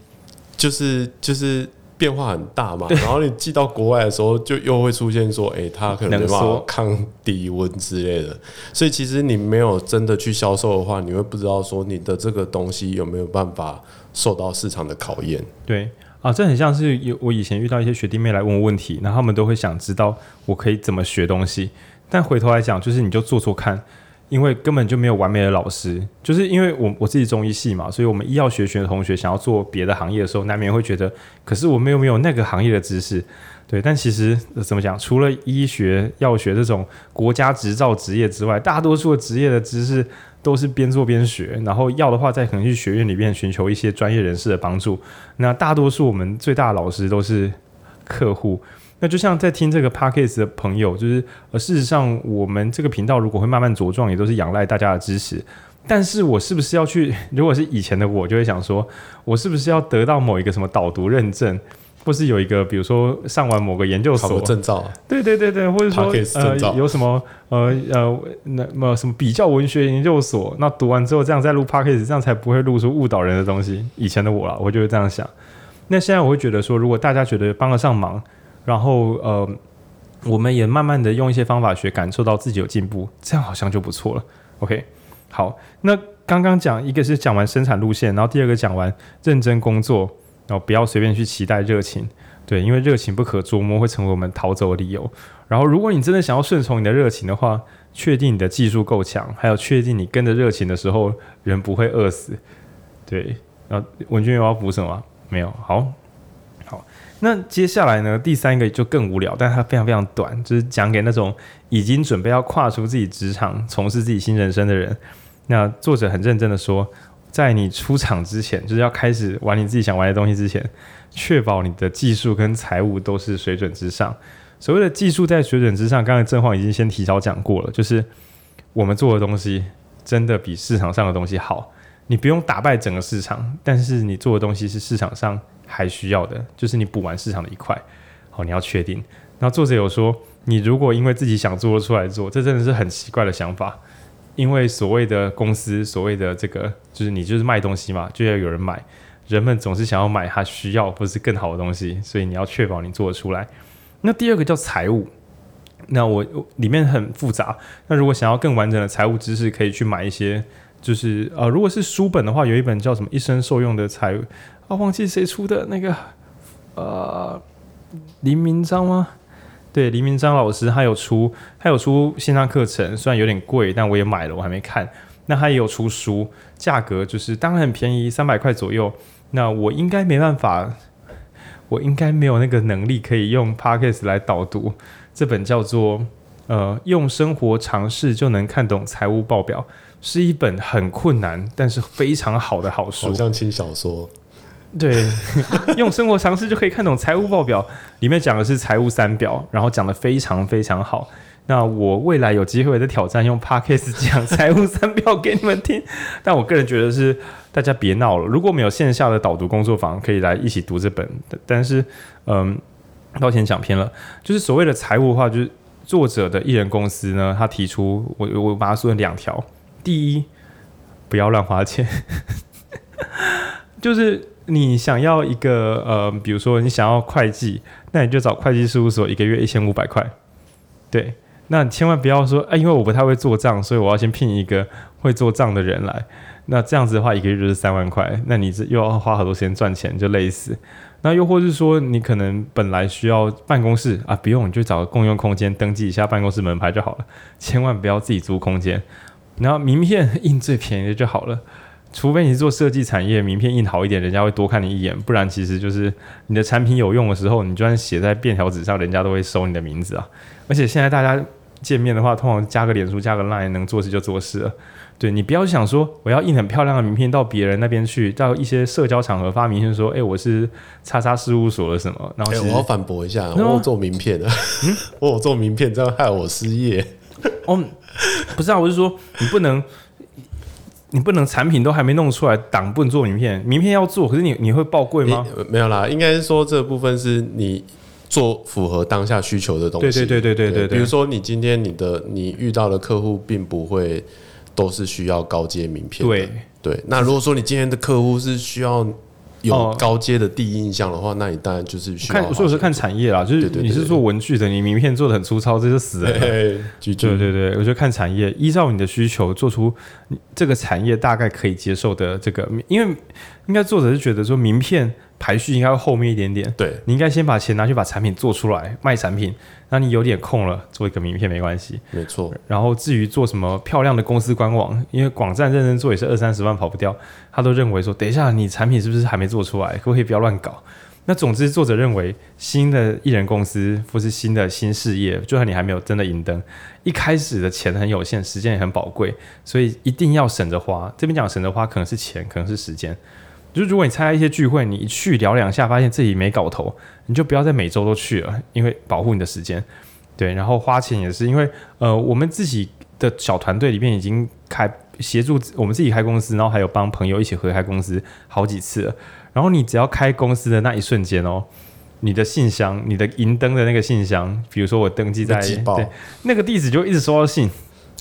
就是就是。变化很大嘛，然后你寄到国外的时候，就又会出现说，哎、它可能没办法抗低温之类的。所以其实你没有真的去销售的话，你会不知道说你的这个东西有没有办法受到市场的考验。对啊，这很像是有我以前遇到一些学弟妹来问我问题，然后他们都会想知道我可以怎么学东西，但回头来讲，就是你就做做看。因为根本就没有完美的老师，就是因为我我自己中医系嘛，所以我们医药学学的同学想要做别的行业的时候，难免会觉得，可是我们又没有那个行业的知识，对。但其实怎么讲，除了医学、药学这种国家执照职业之外，大多数的职业的知识都是边做边学，然后要的话，再可能去学院里面寻求一些专业人士的帮助。那大多数我们最大的老师都是客户。那就像在听这个 podcast 的朋友，就是呃，事实上，我们这个频道如果会慢慢茁壮，也都是仰赖大家的支持。但是我是不是要去？如果是以前的我，就会想说，我是不是要得到某一个什么导读认证，或是有一个，比如说上完某个研究所证照，对对对对，或者说呃，有什么呃呃那么什么比较文学研究所，那读完之后这样再录 podcast，这样才不会录出误导人的东西。以前的我啦，我就会这样想。那现在我会觉得说，如果大家觉得帮得上忙。然后呃，我们也慢慢的用一些方法学，感受到自己有进步，这样好像就不错了。OK，好，那刚刚讲一个是讲完生产路线，然后第二个讲完认真工作，然后不要随便去期待热情，对，因为热情不可捉摸，会成为我们逃走的理由。然后如果你真的想要顺从你的热情的话，确定你的技术够强，还有确定你跟着热情的时候人不会饿死。对，然后文君有要补什么？没有，好。那接下来呢？第三个就更无聊，但它非常非常短，就是讲给那种已经准备要跨出自己职场、从事自己新人生的人。那作者很认真的说，在你出场之前，就是要开始玩你自己想玩的东西之前，确保你的技术跟财务都是水准之上。所谓的技术在水准之上，刚才正晃已经先提早讲过了，就是我们做的东西真的比市场上的东西好。你不用打败整个市场，但是你做的东西是市场上。还需要的就是你补完市场的一块，好，你要确定。那作者有说，你如果因为自己想做出来做，这真的是很奇怪的想法。因为所谓的公司，所谓的这个，就是你就是卖东西嘛，就要有人买。人们总是想要买他需要或是更好的东西，所以你要确保你做得出来。那第二个叫财务，那我里面很复杂。那如果想要更完整的财务知识，可以去买一些，就是呃，如果是书本的话，有一本叫什么《一生受用的财》。啊，忘记谁出的那个，呃，林明章吗？对，黎明章老师他有出，他有出线上课程，虽然有点贵，但我也买了，我还没看。那他也有出书，价格就是当然很便宜，三百块左右。那我应该没办法，我应该没有那个能力可以用 Podcast 来导读这本叫做呃，用生活尝试就能看懂财务报表，是一本很困难但是非常好的好书，好像轻小说。对，用生活常识就可以看懂财务报表，里面讲的是财务三表，然后讲得非常非常好。那我未来有机会再挑战用 Podcast 讲财务三表给你们听，但我个人觉得是大家别闹了。如果没有线下的导读工作坊，可以来一起读这本。但是，嗯，抱歉讲偏了，就是所谓的财务的话，就是作者的艺人公司呢，他提出我我把它说成两条：第一，不要乱花钱，就是。你想要一个呃，比如说你想要会计，那你就找会计事务所，一个月一千五百块。对，那千万不要说，哎，因为我不太会做账，所以我要先聘一个会做账的人来。那这样子的话，一个月就是三万块，那你这又要花好多时间赚钱，就累死。那又或是说，你可能本来需要办公室啊，不用，你就找个共用空间，登记一下办公室门牌就好了。千万不要自己租空间，然后名片印最便宜的就好了。除非你是做设计产业，名片印好一点，人家会多看你一眼。不然，其实就是你的产品有用的时候，你就算写在便条纸上，人家都会收你的名字啊。而且现在大家见面的话，通常加个脸书、加个 Line，能做事就做事了。对，你不要想说我要印很漂亮的名片到别人那边去，到一些社交场合发名片说，哎、欸，我是叉叉事务所的什么？然后、欸、我要反驳一下，我有做名片的，嗯，我有做名片，这样害我失业。哦，不是啊，我是说你不能，你不能产品都还没弄出来，党不能做名片，名片要做，可是你你会报贵吗？没有啦，应该是说这部分是你做符合当下需求的东西。对对对对对对，对，比如说你今天你的你遇到的客户并不会。都是需要高阶名片的。对对，那如果说你今天的客户是需要有高阶的第一印象的话，那你当然就是需要。看，所以我是看产业啦，就是你是做文具的，你名片做的很粗糙，这就死了。对对对，我觉得看产业，依照你的需求做出这个产业大概可以接受的这个，因为应该作者是觉得说名片。排序应该会后面一点点，对，你应该先把钱拿去把产品做出来卖产品，那你有点空了做一个名片没关系，没错。然后至于做什么漂亮的公司官网，因为广站认真做也是二三十万跑不掉，他都认为说，等一下你产品是不是还没做出来，可不可以不要乱搞？那总之作者认为新的艺人公司或是新的新事业，就算你还没有真的赢灯，一开始的钱很有限，时间也很宝贵，所以一定要省着花。这边讲省着花，可能是钱，可能是时间。就是如果你参加一些聚会，你一去聊两下，发现自己没搞头，你就不要再每周都去了，因为保护你的时间。对，然后花钱也是因为，呃，我们自己的小团队里面已经开协助我们自己开公司，然后还有帮朋友一起合开公司好几次了。然后你只要开公司的那一瞬间哦，你的信箱，你的银灯的那个信箱，比如说我登记在对那个地址，就一直收到信，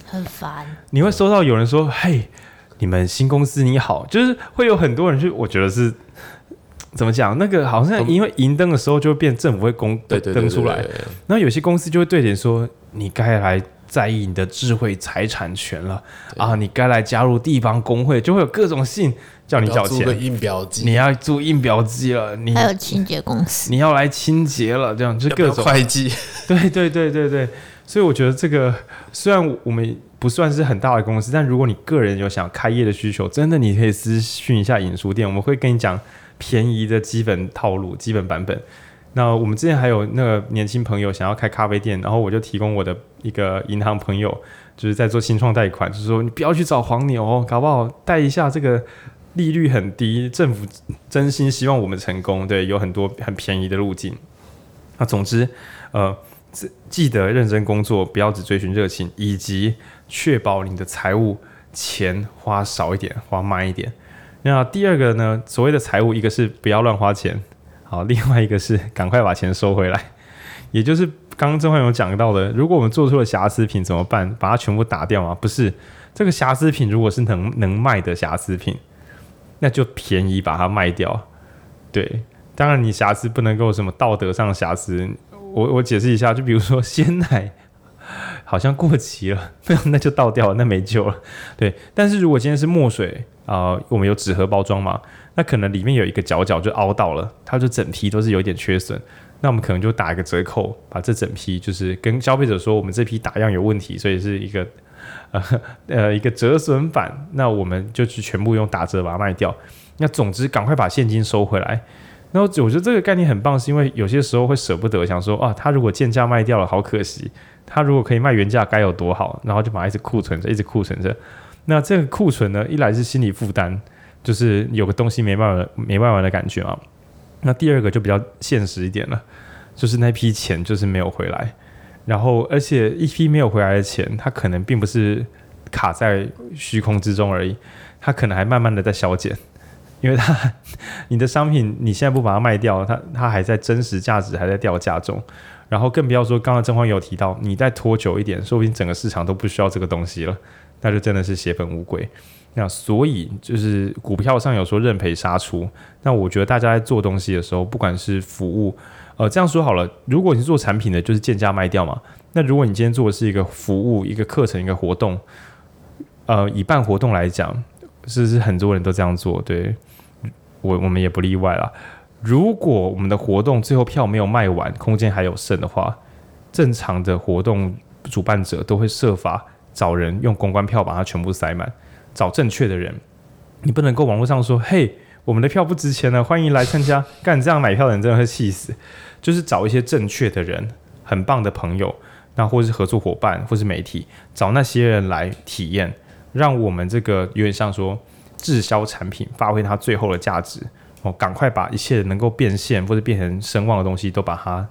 很烦。你会收到有人说：“嘿。”你们新公司你好，就是会有很多人去，我觉得是怎么讲？那个好像因为银灯的时候就会变政府会公登出来，然后有些公司就会对点说：“你该来在意你的智慧财产权了啊！你该来加入地方工会，就会有各种信叫你缴钱。租印表机，你要租印表机了，你还有清洁公司，你要来清洁了，这样就各种会计。对对对对对，所以我觉得这个虽然我们。不算是很大的公司，但如果你个人有想开业的需求，真的你可以私讯一下影书店，我们会跟你讲便宜的基本套路、基本版本。那我们之前还有那个年轻朋友想要开咖啡店，然后我就提供我的一个银行朋友，就是在做新创贷款，就是说你不要去找黄牛，搞不好贷一下这个利率很低，政府真心希望我们成功，对，有很多很便宜的路径。那总之，呃。记得认真工作，不要只追寻热情，以及确保你的财务钱花少一点，花慢一点。那第二个呢？所谓的财务，一个是不要乱花钱，好，另外一个是 赶快把钱收回来。也就是刚刚郑焕勇讲到的，如果我们做出了瑕疵品怎么办？把它全部打掉吗？不是，这个瑕疵品如果是能能卖的瑕疵品，那就便宜把它卖掉。对，当然你瑕疵不能够什么道德上的瑕疵。我我解释一下，就比如说鲜奶好像过期了，那就倒掉了，那没救了。对，但是如果今天是墨水啊、我们有纸盒包装嘛，那可能里面有一个角角就凹到了，它就整批都是有点缺损，那我们可能就打一个折扣，把这整批就是跟消费者说，我们这批打样有问题，所以是一个 呃呃一个折损版，那我们就去全部用打折把它卖掉。那总之赶快把现金收回来。那我觉得这个概念很棒，是因为有些时候会舍不得，想说啊，他如果贱价卖掉了，好可惜；他如果可以卖原价，该有多好。然后就把它一直库存着，一直库存着。那这个库存呢，一来是心理负担，就是有个东西没办法、没办法的感觉嘛。那第二个就比较现实一点了，就是那批钱就是没有回来。然后而且一批没有回来的钱，它可能并不是卡在虚空之中而已，它可能还慢慢的在消减。因为它，你的商品你现在不把它卖掉，它它还在真实价值还在掉价中，然后更不要说刚刚曾焕有提到，你再拖久一点，说不定整个市场都不需要这个东西了，那就真的是血本无归。那所以就是股票上有说认赔杀出，那我觉得大家在做东西的时候，不管是服务，呃，这样说好了，如果你是做产品的，就是贱价卖掉嘛。那如果你今天做的是一个服务、一个课程、一个活动，呃，以办活动来讲，是不是很多人都这样做？对。我我们也不例外啦。如果我们的活动最后票没有卖完，空间还有剩的话，正常的活动主办者都会设法找人用公关票把它全部塞满，找正确的人。你不能够网络上说：“嘿，我们的票不值钱了，欢迎来参加。”干这样买票的人真的会气死。就是找一些正确的人，很棒的朋友，那或是合作伙伴，或是媒体，找那些人来体验，让我们这个有点像说滞销产品发挥它最后的价值哦，赶快把一切能够变现或者变成声望的东西都把它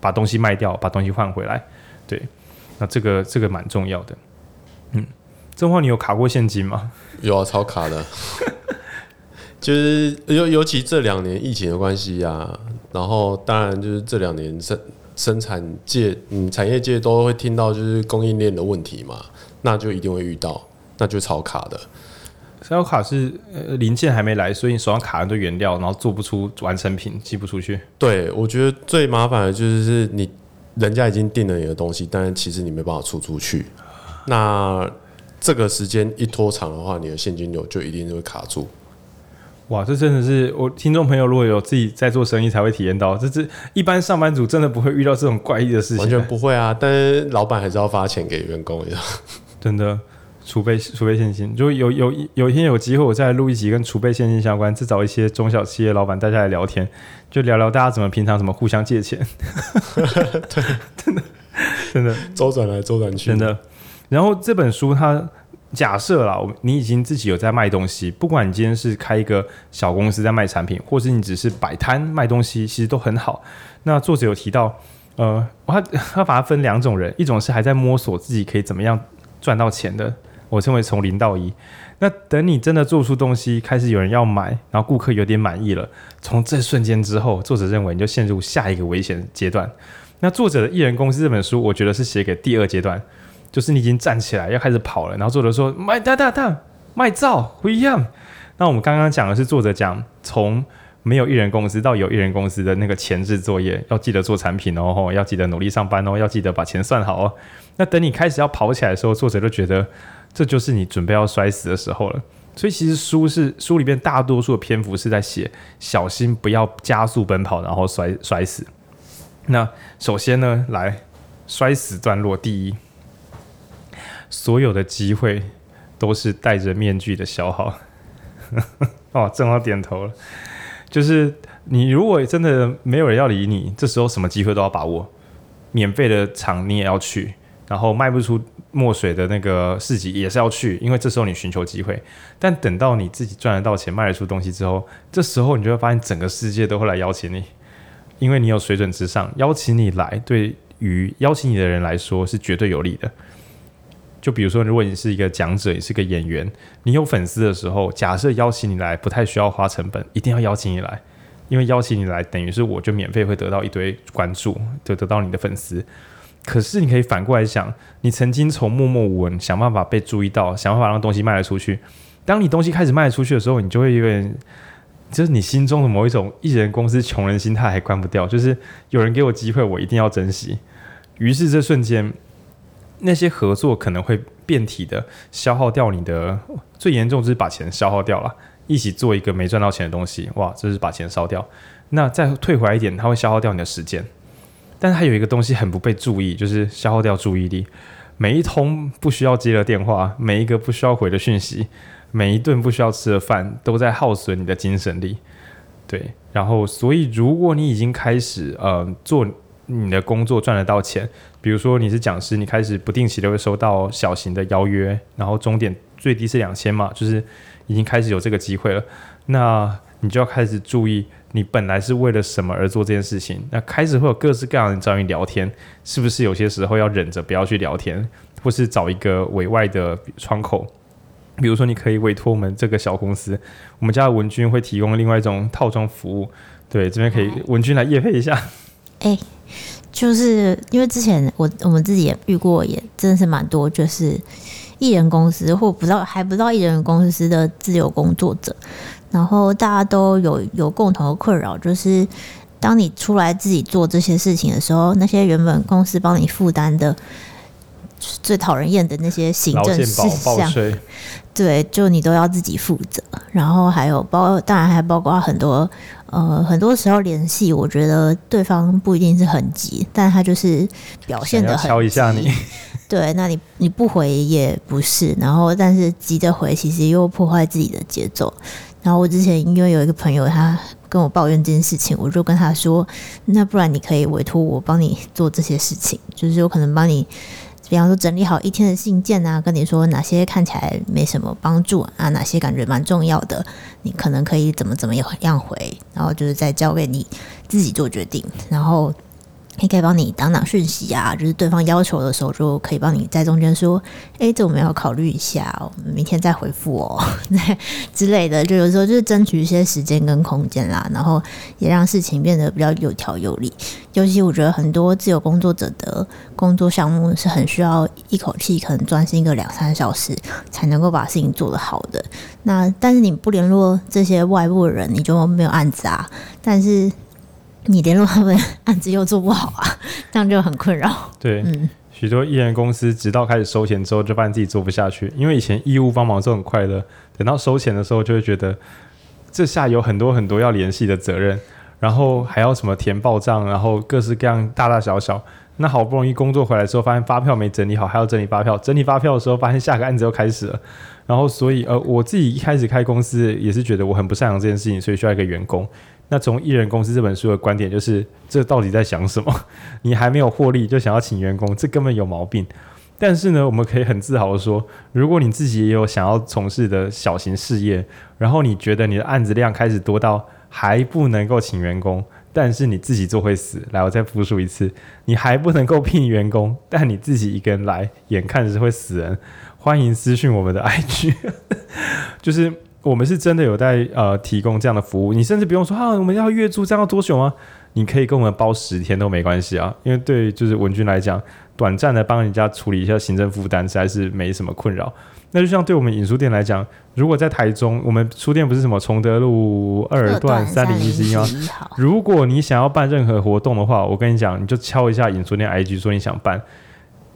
把东西卖掉，把东西换回来。对，那这个这个蛮重要的。嗯，正话你有卡过现金吗？有啊，超卡的。就是尤尤其这两年疫情的关系啊，然后当然就是这两年生生产界、嗯产业界都会听到就是供应链的问题嘛，那就一定会遇到，那就超卡的。超卡是呃零件还没来，所以你手上卡很多原料，然后做不出完成品，寄不出去。对，我觉得最麻烦的就是你人家已经订了你的东西，但是其实你没办法出出去，那这个时间一拖长的话，你的现金流就一定会卡住。哇，这真的是我听众朋友如果有自己在做生意才会体验到，这是一般上班族真的不会遇到这种怪异的事情，完全不会啊。但是老板还是要发钱给员工真的储备储备现金。就有有有一天有机会，我再录一集跟储备现金相关，再找一些中小企业老板大家来聊天，就聊聊大家怎么平常怎么互相借钱。对，真的真的周转来周转去，真的。然后这本书它。假设啦，你已经自己有在卖东西，不管你今天是开一个小公司在卖产品，或是你只是摆摊卖东西，其实都很好。那作者有提到，呃，他他把它分两种人，一种是还在摸索自己可以怎么样赚到钱的，我称为从零到一。那等你真的做出东西，开始有人要买，然后顾客有点满意了，从这瞬间之后，作者认为你就陷入下一个危险阶段。那作者的艺人公司这本书，我觉得是写给第二阶段。就是你已经站起来要开始跑了，然后作者说卖哒哒哒卖照不一样。那我们刚刚讲的是作者讲从没有艺人公司到有艺人公司的那个前置作业，要记得做产品哦，要记得努力上班哦，要记得把钱算好哦。那等你开始要跑起来的时候，作者就觉得这就是你准备要摔死的时候了。所以其实书是书里面大多数的篇幅是在写小心不要加速奔跑，然后摔摔死。那首先呢，来摔死段落第一。所有的机会都是戴着面具的消耗。哦，正好点头了。就是你如果真的没有人要理你，这时候什么机会都要把握。免费的场你也要去，然后卖不出墨水的那个市集也是要去，因为这时候你寻求机会。但等到你自己赚得到钱，卖得出东西之后，这时候你就会发现整个世界都会来邀请你，因为你有水准之上，邀请你来，对于邀请你的人来说是绝对有利的。就比如说，如果你是一个讲者，也是个演员，你有粉丝的时候，假设邀请你来不太需要花成本，一定要邀请你来，因为邀请你来等于是我就免费会得到一堆关注，就得到你的粉丝。可是你可以反过来想，你曾经从默默无闻想办法被注意到，想办法让东西卖得出去。当你东西开始卖得出去的时候，你就会有点，就是你心中的某一种艺人公司穷人心态还关不掉，就是有人给我机会，我一定要珍惜。于是这瞬间。那些合作可能会遍体的消耗掉你的，最严重就是把钱消耗掉了，一起做一个没赚到钱的东西，哇，这是把钱烧掉。那再退回来一点，它会消耗掉你的时间。但是还有一个东西很不被注意，就是消耗掉注意力。每一通不需要接的电话，每一个不需要回的讯息，每一顿不需要吃的饭，都在耗损你的精神力。对，然后所以如果你已经开始呃做。你的工作赚得到钱，比如说你是讲师，你开始不定期的会收到小型的邀约，然后终点最低是两千嘛，就是已经开始有这个机会了。那你就要开始注意，你本来是为了什么而做这件事情。那开始会有各式各样的人找你聊天，是不是有些时候要忍着不要去聊天，或是找一个委外的窗口？比如说你可以委托我们这个小公司，我们家的文君会提供另外一种套装服务。对，这边可以文君来夜配一下。哎、欸。就是因为之前我我们自己也遇过，也真的是蛮多，就是艺人公司或不知道还不知道一人公司的自由工作者，然后大家都有有共同的困扰，就是当你出来自己做这些事情的时候，那些原本公司帮你负担的最讨人厌的那些行政事项，对，就你都要自己负责，然后还有包，当然还包括很多。呃，很多时候联系，我觉得对方不一定是很急，但他就是表现的很。敲一下你，对，那你你不回也不是，然后但是急着回，其实又破坏自己的节奏。然后我之前因为有一个朋友，他跟我抱怨这件事情，我就跟他说，那不然你可以委托我帮你做这些事情，就是有可能帮你。比方说整理好一天的信件啊，跟你说哪些看起来没什么帮助啊，哪些感觉蛮重要的，你可能可以怎么怎么样回，然后就是再交给你自己做决定，然后。也可以帮你挡挡讯息啊，就是对方要求的时候，就可以帮你在中间说：“哎、这我们要考虑一下，我们明天再回复哦，之类的。”就有时候就是争取一些时间跟空间啦，然后也让事情变得比较有条有理。尤其我觉得很多自由工作者的工作项目是很需要一口气可能专心个两三小时才能够把事情做得好的。那但是你不联络这些外部的人，你就没有案子啊。但是你联络他们，案子又做不好啊，这样就很困扰。对，嗯，许多艺人公司直到开始收钱之后，就发现自己做不下去，因为以前义务帮忙都很快乐，等到收钱的时候，就会觉得这下有很多很多要联系的责任，然后还要什么填报账，然后各式各样大大小小。那好不容易工作回来之后，发现发票没整理好，还要整理发票。整理发票的时候，发现下个案子又开始了。然后，所以呃，我自己一开始开公司也是觉得我很不擅长这件事情，所以需要一个员工。那从《艺人公司》这本书的观点，就是这到底在想什么？你还没有获利就想要请员工，这根本有毛病。但是呢，我们可以很自豪的说，如果你自己也有想要从事的小型事业，然后你觉得你的案子量开始多到还不能够请员工。但是你自己做会死，来，我再复述一次，你还不能够聘员工，但你自己一个人来，眼看是会死人。欢迎私讯我们的 IG，就是我们是真的有在呃提供这样的服务，你甚至不用说啊，我们要月租这样要多久吗？你可以跟我们包十天都没关系啊，因为对就是文君来讲，短暂的帮人家处理一下行政负担，实在是没什么困扰。那就像对我们影书店来讲，如果在台中，我们书店不是什么崇德路二段三零一一吗？如果你想要办任何活动的话，我跟你讲，你就敲一下影书店 IG 说你想办，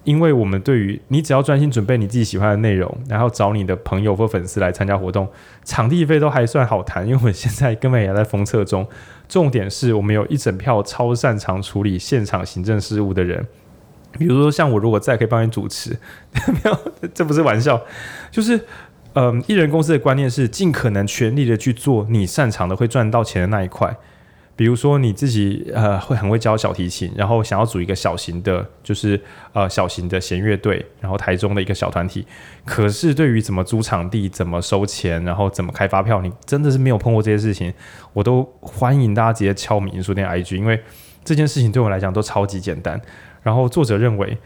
因为我们对于你只要专心准备你自己喜欢的内容，然后找你的朋友或粉丝来参加活动，场地费都还算好谈，因为我们现在根本也在封测中。重点是我们有一整票超擅长处理现场行政事务的人。比如说，像我如果再可以帮你主持，没有，这不是玩笑，就是，嗯，艺人公司的观念是尽可能全力的去做你擅长的、会赚到钱的那一块。比如说你自己呃会很会教小提琴，然后想要组一个小型的，就是呃小型的弦乐队，然后台中的一个小团体。可是对于怎么租场地、怎么收钱、然后怎么开发票，你真的是没有碰过这些事情，我都欢迎大家直接敲我们影书店 IG，因为这件事情对我来讲都超级简单。然后作者认为，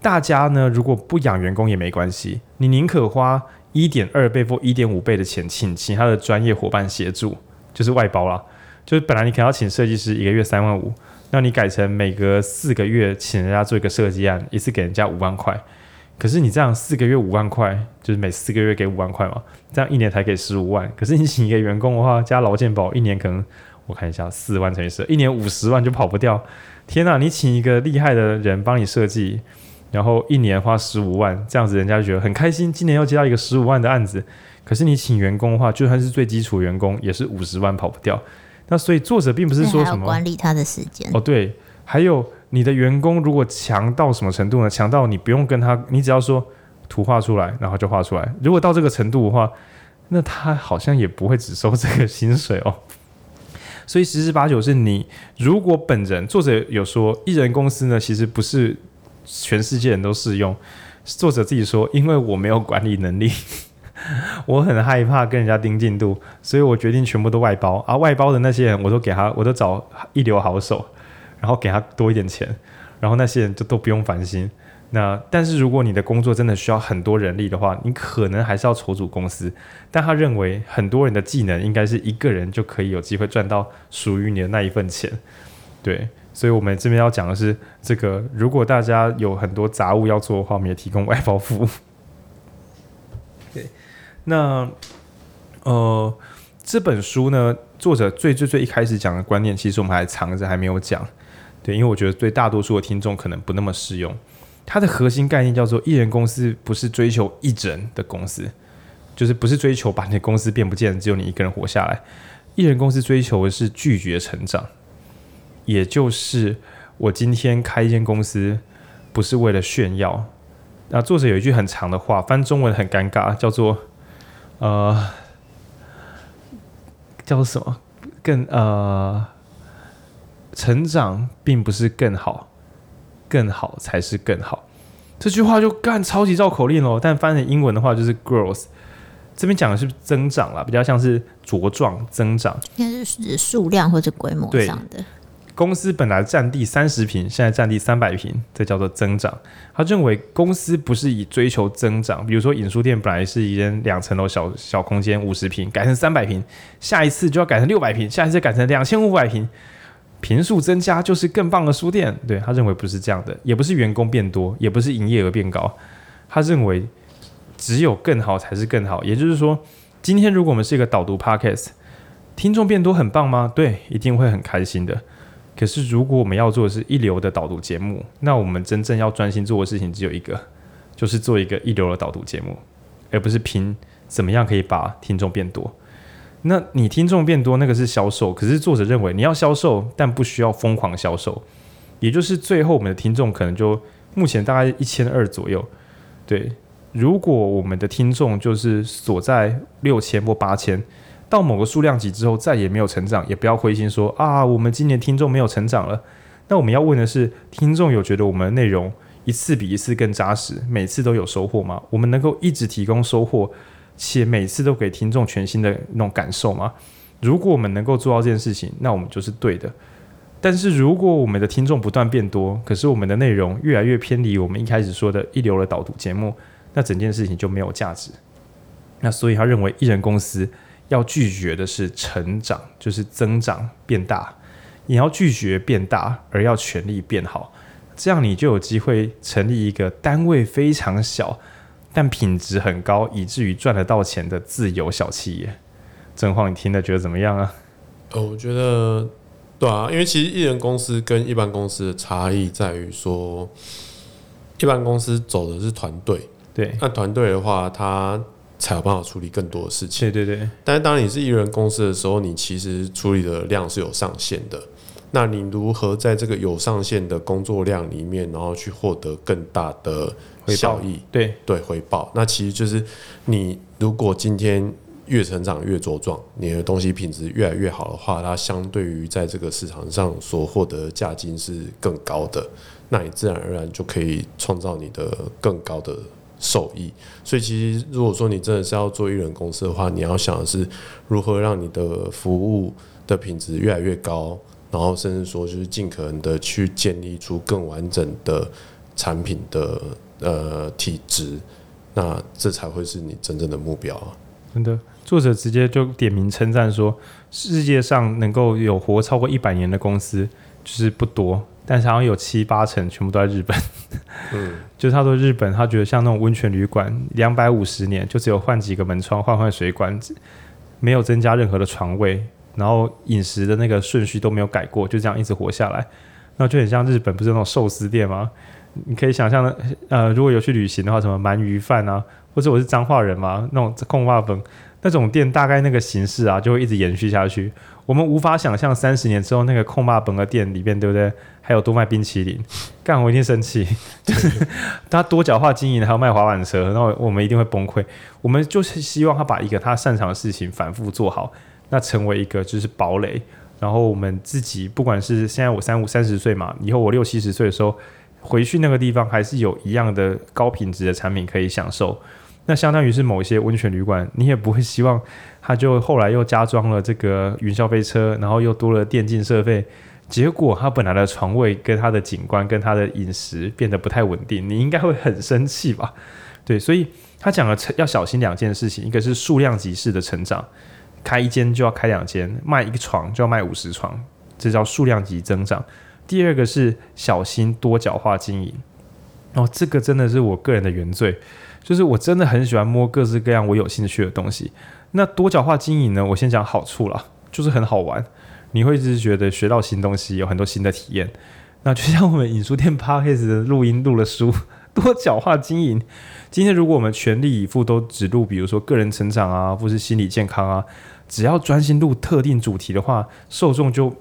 大家呢如果不养员工也没关系，你宁可花一点二倍或一点五倍的钱请其他的专业伙伴协助，就是外包啦。就是本来你可能要请设计师一个月三万五，那你改成每隔四个月请人家做一个设计案，一次给人家五万块。可是你这样四个月五万块，就是每四个月给五万块嘛，这样一年才给十五万。可是你请一个员工的话，加劳健保，一年可能我看一下四万乘以十，一年五十万就跑不掉。天呐，你请一个厉害的人帮你设计，然后一年花十五万，这样子人家就觉得很开心。今年又接到一个十五万的案子，可是你请员工的话，就算是最基础员工，也是五十万跑不掉。那所以作者并不是说什么管理他的时间哦，对，还有你的员工如果强到什么程度呢？强到你不用跟他，你只要说图画出来，然后就画出来。如果到这个程度的话，那他好像也不会只收这个薪水哦。所以十之八九是你，如果本人作者有说，艺人公司呢，其实不是全世界人都适用。作者自己说，因为我没有管理能力，我很害怕跟人家盯进度，所以我决定全部都外包。而、啊、外包的那些人，我都给他，我都找一流好手，然后给他多一点钱，然后那些人就都不用烦心。那但是如果你的工作真的需要很多人力的话，你可能还是要筹组公司。但他认为很多人的技能应该是一个人就可以有机会赚到属于你的那一份钱。对，所以我们这边要讲的是这个，如果大家有很多杂物要做的话，我们也提供外包服务。那呃这本书呢，作者最最最一开始讲的观念，其实我们还藏着还没有讲。对，因为我觉得对大多数的听众可能不那么适用。它的核心概念叫做：艺人公司不是追求一人的公司，就是不是追求把你的公司变不见，只有你一个人活下来。艺人公司追求的是拒绝成长，也就是我今天开一间公司不是为了炫耀。那作者有一句很长的话，翻中文很尴尬，叫做呃，叫做什么？更呃，成长并不是更好，更好才是更好。这句话就干超级绕口令喽，但翻成英文的话就是 growth。这边讲的是增长啦，比较像是茁壮增长，应该是指数量或者规模上的。公司本来占地三十平，现在占地三百平，这叫做增长。他认为公司不是以追求增长，比如说影书店本来是一间两层楼小小空间，五十平改成三百平，下一次就要改成六百平，下一次改成两千五百平，坪数增加就是更棒的书店。对，他认为不是这样的，也不是员工变多，也不是营业额变高，他认为。只有更好才是更好，也就是说，今天如果我们是一个导读 Podcast，听众变多很棒吗？对，一定会很开心的。可是如果我们要做的是一流的导读节目，那我们真正要专心做的事情只有一个，就是做一个一流的导读节目，而不是拼怎么样可以把听众变多。那你听众变多，那个是销售，可是作者认为你要销售，但不需要疯狂销售，也就是最后我们的听众可能就目前大概一千二左右，对。如果我们的听众就是锁在六千或八千，到某个数量级之后再也没有成长，也不要灰心说啊，我们今年听众没有成长了。那我们要问的是，听众有觉得我们的内容一次比一次更扎实，每次都有收获吗？我们能够一直提供收获，且每次都给听众全新的那种感受吗？如果我们能够做到这件事情，那我们就是对的。但是如果我们的听众不断变多，可是我们的内容越来越偏离我们一开始说的一流的导读节目。那整件事情就没有价值。那所以他认为，艺人公司要拒绝的是成长，就是增长变大。你要拒绝变大，而要全力变好，这样你就有机会成立一个单位非常小，但品质很高，以至于赚得到钱的自由小企业。正晃，你听了觉得怎么样啊？呃，我觉得对啊，因为其实艺人公司跟一般公司的差异在于说，一般公司走的是团队。对，那团队的话，他才有办法处理更多的事情。对对对。但是当你是一人公司的时候，你其实处理的量是有上限的。那你如何在这个有上限的工作量里面，然后去获得更大的效益？对对，回报。那其实就是你如果今天越成长越茁壮，你的东西品质越来越好的话，它相对于在这个市场上所获得的价金是更高的。那你自然而然就可以创造你的更高的。受益，所以其实如果说你真的是要做一人公司的话，你要想的是如何让你的服务的品质越来越高，然后甚至说就是尽可能的去建立出更完整的产品的呃体质，那这才会是你真正的目标啊！真的，作者直接就点名称赞说，世界上能够有活超过一百年的公司就是不多。但是好像有七八成全部都在日本，嗯，就是他说日本，他觉得像那种温泉旅馆，两百五十年就只有换几个门窗，换换水管，没有增加任何的床位，然后饮食的那个顺序都没有改过，就这样一直活下来。那就很像日本不是那种寿司店吗？你可以想象的，呃，如果有去旅行的话，什么鳗鱼饭啊，或者我是彰化人嘛，那种控肉饭那种店，大概那个形式啊，就会一直延续下去。我们无法想象三十年之后那个控肉饭的店里边，对不对？还有多卖冰淇淋，干我一定生气。就 是他多角化经营，还有卖滑板车，然后我们一定会崩溃。我们就是希望他把一个他擅长的事情反复做好，那成为一个就是堡垒。然后我们自己，不管是现在我三五三十岁嘛，以后我六七十岁的时候回去那个地方，还是有一样的高品质的产品可以享受。那相当于是某一些温泉旅馆，你也不会希望他就后来又加装了这个云霄飞车，然后又多了电竞设备。结果他本来的床位跟他的景观跟他的饮食变得不太稳定，你应该会很生气吧？对，所以他讲了要小心两件事情，一个是数量级式的成长，开一间就要开两间，卖一个床就要卖五十床，这叫数量级增长。第二个是小心多角化经营，哦，这个真的是我个人的原罪，就是我真的很喜欢摸各式各样我有兴趣的东西。那多角化经营呢？我先讲好处啦，就是很好玩。你会一直觉得学到新东西，有很多新的体验。那就像我们影书店 Podcast 的录音录了书，多角化经营。今天如果我们全力以赴都只录，比如说个人成长啊，或是心理健康啊，只要专心录特定主题的话，受众就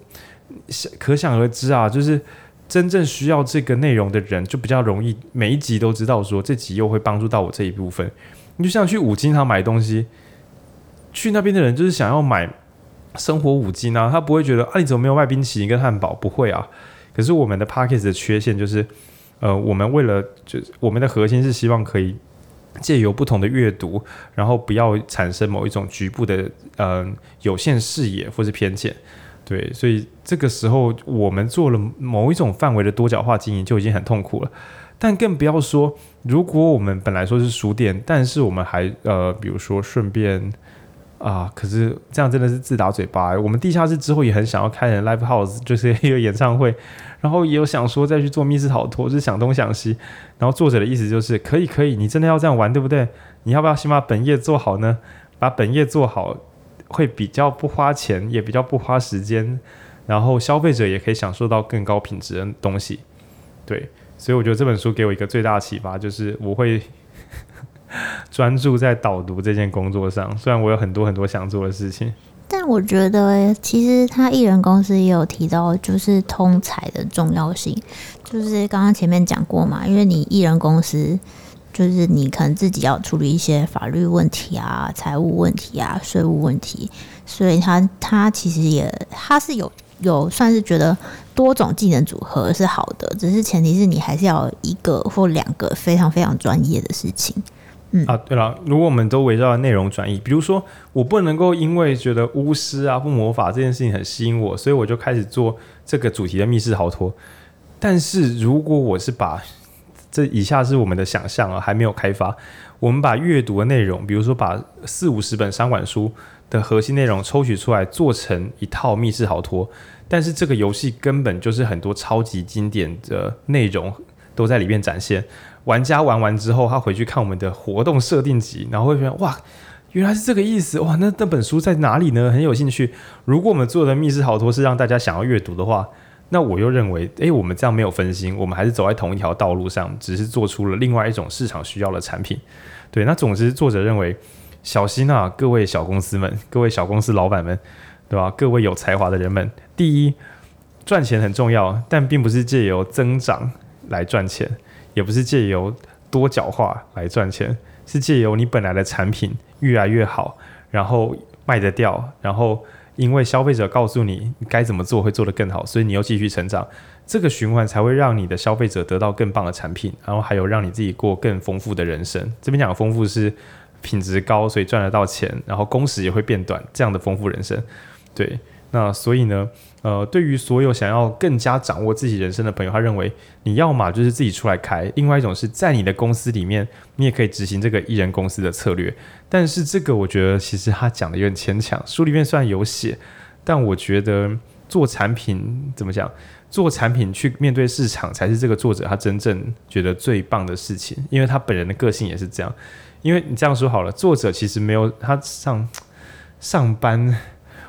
可想而知啊。就是真正需要这个内容的人，就比较容易每一集都知道说这集又会帮助到我这一部分。你就像去五金行买东西，去那边的人就是想要买。生活五金啊，他不会觉得啊，你怎么没有卖冰淇淋跟汉堡？不会啊。可是我们的 Podcast 的缺陷就是，呃，我们为了就是我们的核心是希望可以借由不同的阅读，然后不要产生某一种局部的呃有限视野或是偏见。对，所以这个时候我们做了某一种范围的多角化经营就已经很痛苦了。但更不要说，如果我们本来说是书店，但是我们还呃，比如说顺便。啊！可是这样真的是自打嘴巴。我们地下室之后也很想要开人 live house，就是一个演唱会，然后也有想说再去做密室逃脱，就是想东想西。然后作者的意思就是可以可以，你真的要这样玩对不对？你要不要先把本业做好呢？把本业做好会比较不花钱，也比较不花时间，然后消费者也可以享受到更高品质的东西。对，所以我觉得这本书给我一个最大启发，就是我会。专注在导读这件工作上，虽然我有很多很多想做的事情，但我觉得其实他艺人公司也有提到，就是通才的重要性。就是刚刚前面讲过嘛，因为你艺人公司，就是你可能自己要处理一些法律问题啊、财务问题啊、税务问题，所以他他其实也他是有有算是觉得多种技能组合是好的，只是前提是你还是要一个或两个非常非常专业的事情。嗯、啊，对了，如果我们都围绕内容转移，比如说我不能够因为觉得巫师啊、不魔法这件事情很吸引我，所以我就开始做这个主题的密室逃脱。但是如果我是把这以下是我们的想象啊，还没有开发，我们把阅读的内容，比如说把四五十本商管书的核心内容抽取出来，做成一套密室逃脱，但是这个游戏根本就是很多超级经典的内容都在里面展现。玩家玩完之后，他回去看我们的活动设定集，然后会发现哇，原来是这个意思哇！那那本书在哪里呢？很有兴趣。如果我们做的密室逃脱是让大家想要阅读的话，那我又认为，诶，我们这样没有分心，我们还是走在同一条道路上，只是做出了另外一种市场需要的产品。对，那总之作者认为，小心啊，各位小公司们，各位小公司老板们，对吧？各位有才华的人们，第一，赚钱很重要，但并不是借由增长来赚钱。也不是借由多角化来赚钱，是借由你本来的产品越来越好，然后卖得掉，然后因为消费者告诉你该怎么做会做得更好，所以你又继续成长，这个循环才会让你的消费者得到更棒的产品，然后还有让你自己过更丰富的人生。这边讲的丰富是品质高，所以赚得到钱，然后工时也会变短，这样的丰富人生。对，那所以呢？呃，对于所有想要更加掌握自己人生的朋友，他认为你要么就是自己出来开，另外一种是在你的公司里面，你也可以执行这个一人公司的策略。但是这个我觉得其实他讲的有点牵强，书里面虽然有写，但我觉得做产品怎么讲，做产品去面对市场才是这个作者他真正觉得最棒的事情，因为他本人的个性也是这样。因为你这样说好了，作者其实没有他上上班，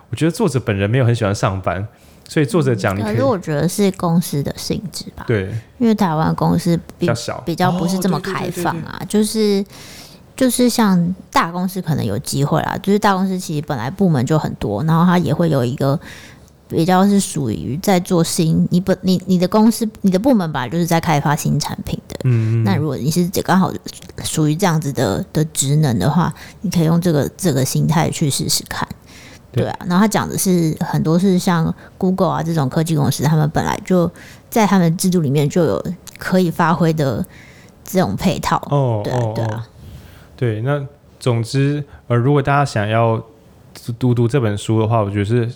我觉得作者本人没有很喜欢上班。所以作者讲，可是我觉得是公司的性质吧。对，因为台湾公司比，比较小，比较不是这么开放啊。就是就是像大公司可能有机会啦，就是大公司其实本来部门就很多，然后它也会有一个比较是属于在做新，你不你你的公司你的部门本来就是在开发新产品的。嗯，嗯。那如果你是刚好属于这样子的的职能的话，你可以用这个这个心态去试试看。对啊，然后他讲的是很多是像 Google 啊这种科技公司，他们本来就在他们制度里面就有可以发挥的这种配套。哦，对啊，对啊，哦，对。那总之，呃，如果大家想要读读这本书的话，我觉得是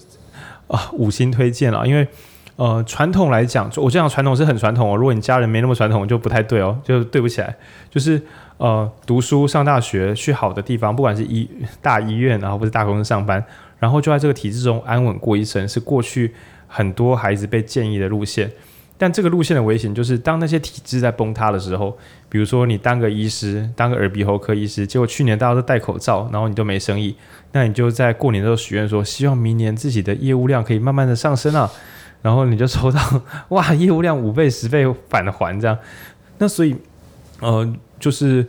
啊，五星推荐了。因为呃，传统来讲，我这样传统是很传统哦。如果你家人没那么传统，就不太对哦，就对不起来。就是呃，读书上大学去好的地方，不管是医大医院，然后或是大公司上班。然后就在这个体制中安稳过一生，是过去很多孩子被建议的路线。但这个路线的危险就是，当那些体制在崩塌的时候，比如说你当个医师，当个耳鼻喉科医师，结果去年大家都戴口罩，然后你都没生意，那你就在过年的时候许愿说，希望明年自己的业务量可以慢慢的上升啊，然后你就抽到哇，业务量五倍十倍返还这样。那所以，呃，就是。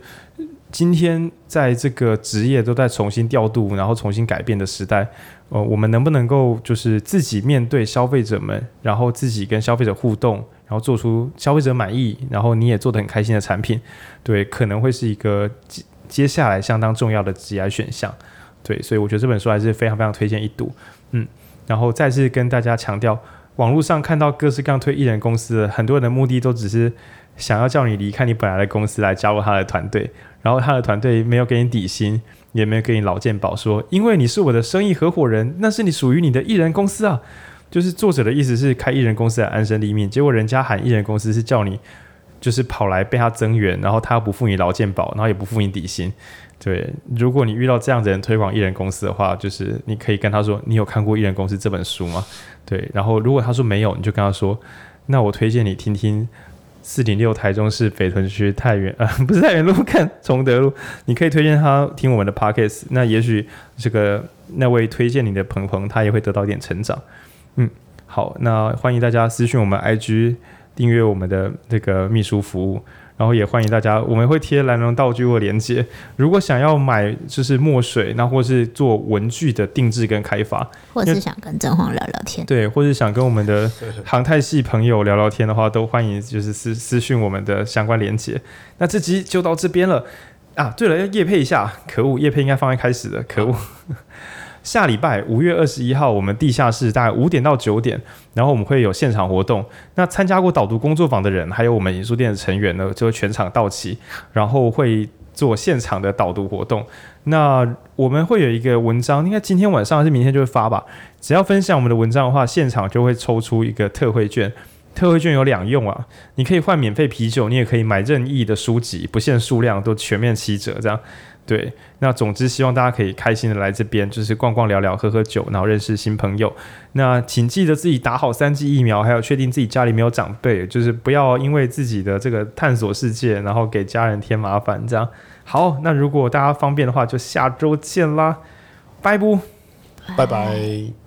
今天在这个职业都在重新调度，然后重新改变的时代，呃，我们能不能够就是自己面对消费者们，然后自己跟消费者互动，然后做出消费者满意，然后你也做得很开心的产品，对，可能会是一个接接下来相当重要的职业选项。对，所以我觉得这本书还是非常非常推荐一读。嗯，然后再次跟大家强调，网络上看到各式各样推艺人公司的，很多人的目的都只是想要叫你离开你本来的公司来加入他的团队，然后他的团队没有给你底薪，也没有给你劳健保，说因为你是我的生意合伙人，那是你属于你的艺人公司啊。就是作者的意思是开艺人公司来安身立命，结果人家喊艺人公司是叫你就是跑来被他增援，然后他不付你劳健保，然后也不付你底薪。对，如果你遇到这样的人推广艺人公司的话，就是你可以跟他说，你有看过《艺人公司》这本书吗？对，然后如果他说没有，你就跟他说，那我推荐你听听四点六台中市北屯区太原 呃不是太原路，看崇德路，你可以推荐他听我们的 Podcast，那也许这个那位推荐你的朋朋他也会得到一点成长。嗯，好，那欢迎大家私讯我们 IG 订阅我们的这个秘书服务。然后也欢迎大家，我们会贴蓝龙道具或连接。如果想要买就是墨水，那或是做文具的定制跟开发，或者是想跟正黄聊聊天，对，或是想跟我们的 航太系朋友聊聊天的话，都欢迎就是私私讯我们的相关连接。那这集就到这边了啊！对了，要叶配一下，可恶，叶配应该放在开始的，可恶。下礼拜五月二十一号，我们地下室大概五点到九点，然后我们会有现场活动。那参加过导读工作坊的人，还有我们影书店的成员呢，就会全场到齐，然后会做现场的导读活动。那我们会有一个文章，应该今天晚上还是明天就会发吧。只要分享我们的文章的话，现场就会抽出一个特惠券。特惠券有两用啊，你可以换免费啤酒，你也可以买任意的书籍，不限数量，都全面七折这样。对，那总之希望大家可以开心的来这边，就是逛逛、聊聊、喝喝酒，然后认识新朋友。那请记得自己打好三剂疫苗，还有确定自己家里没有长辈，就是不要因为自己的这个探索世界，然后给家人添麻烦。这样好，那如果大家方便的话，就下周见啦，拜不，拜拜。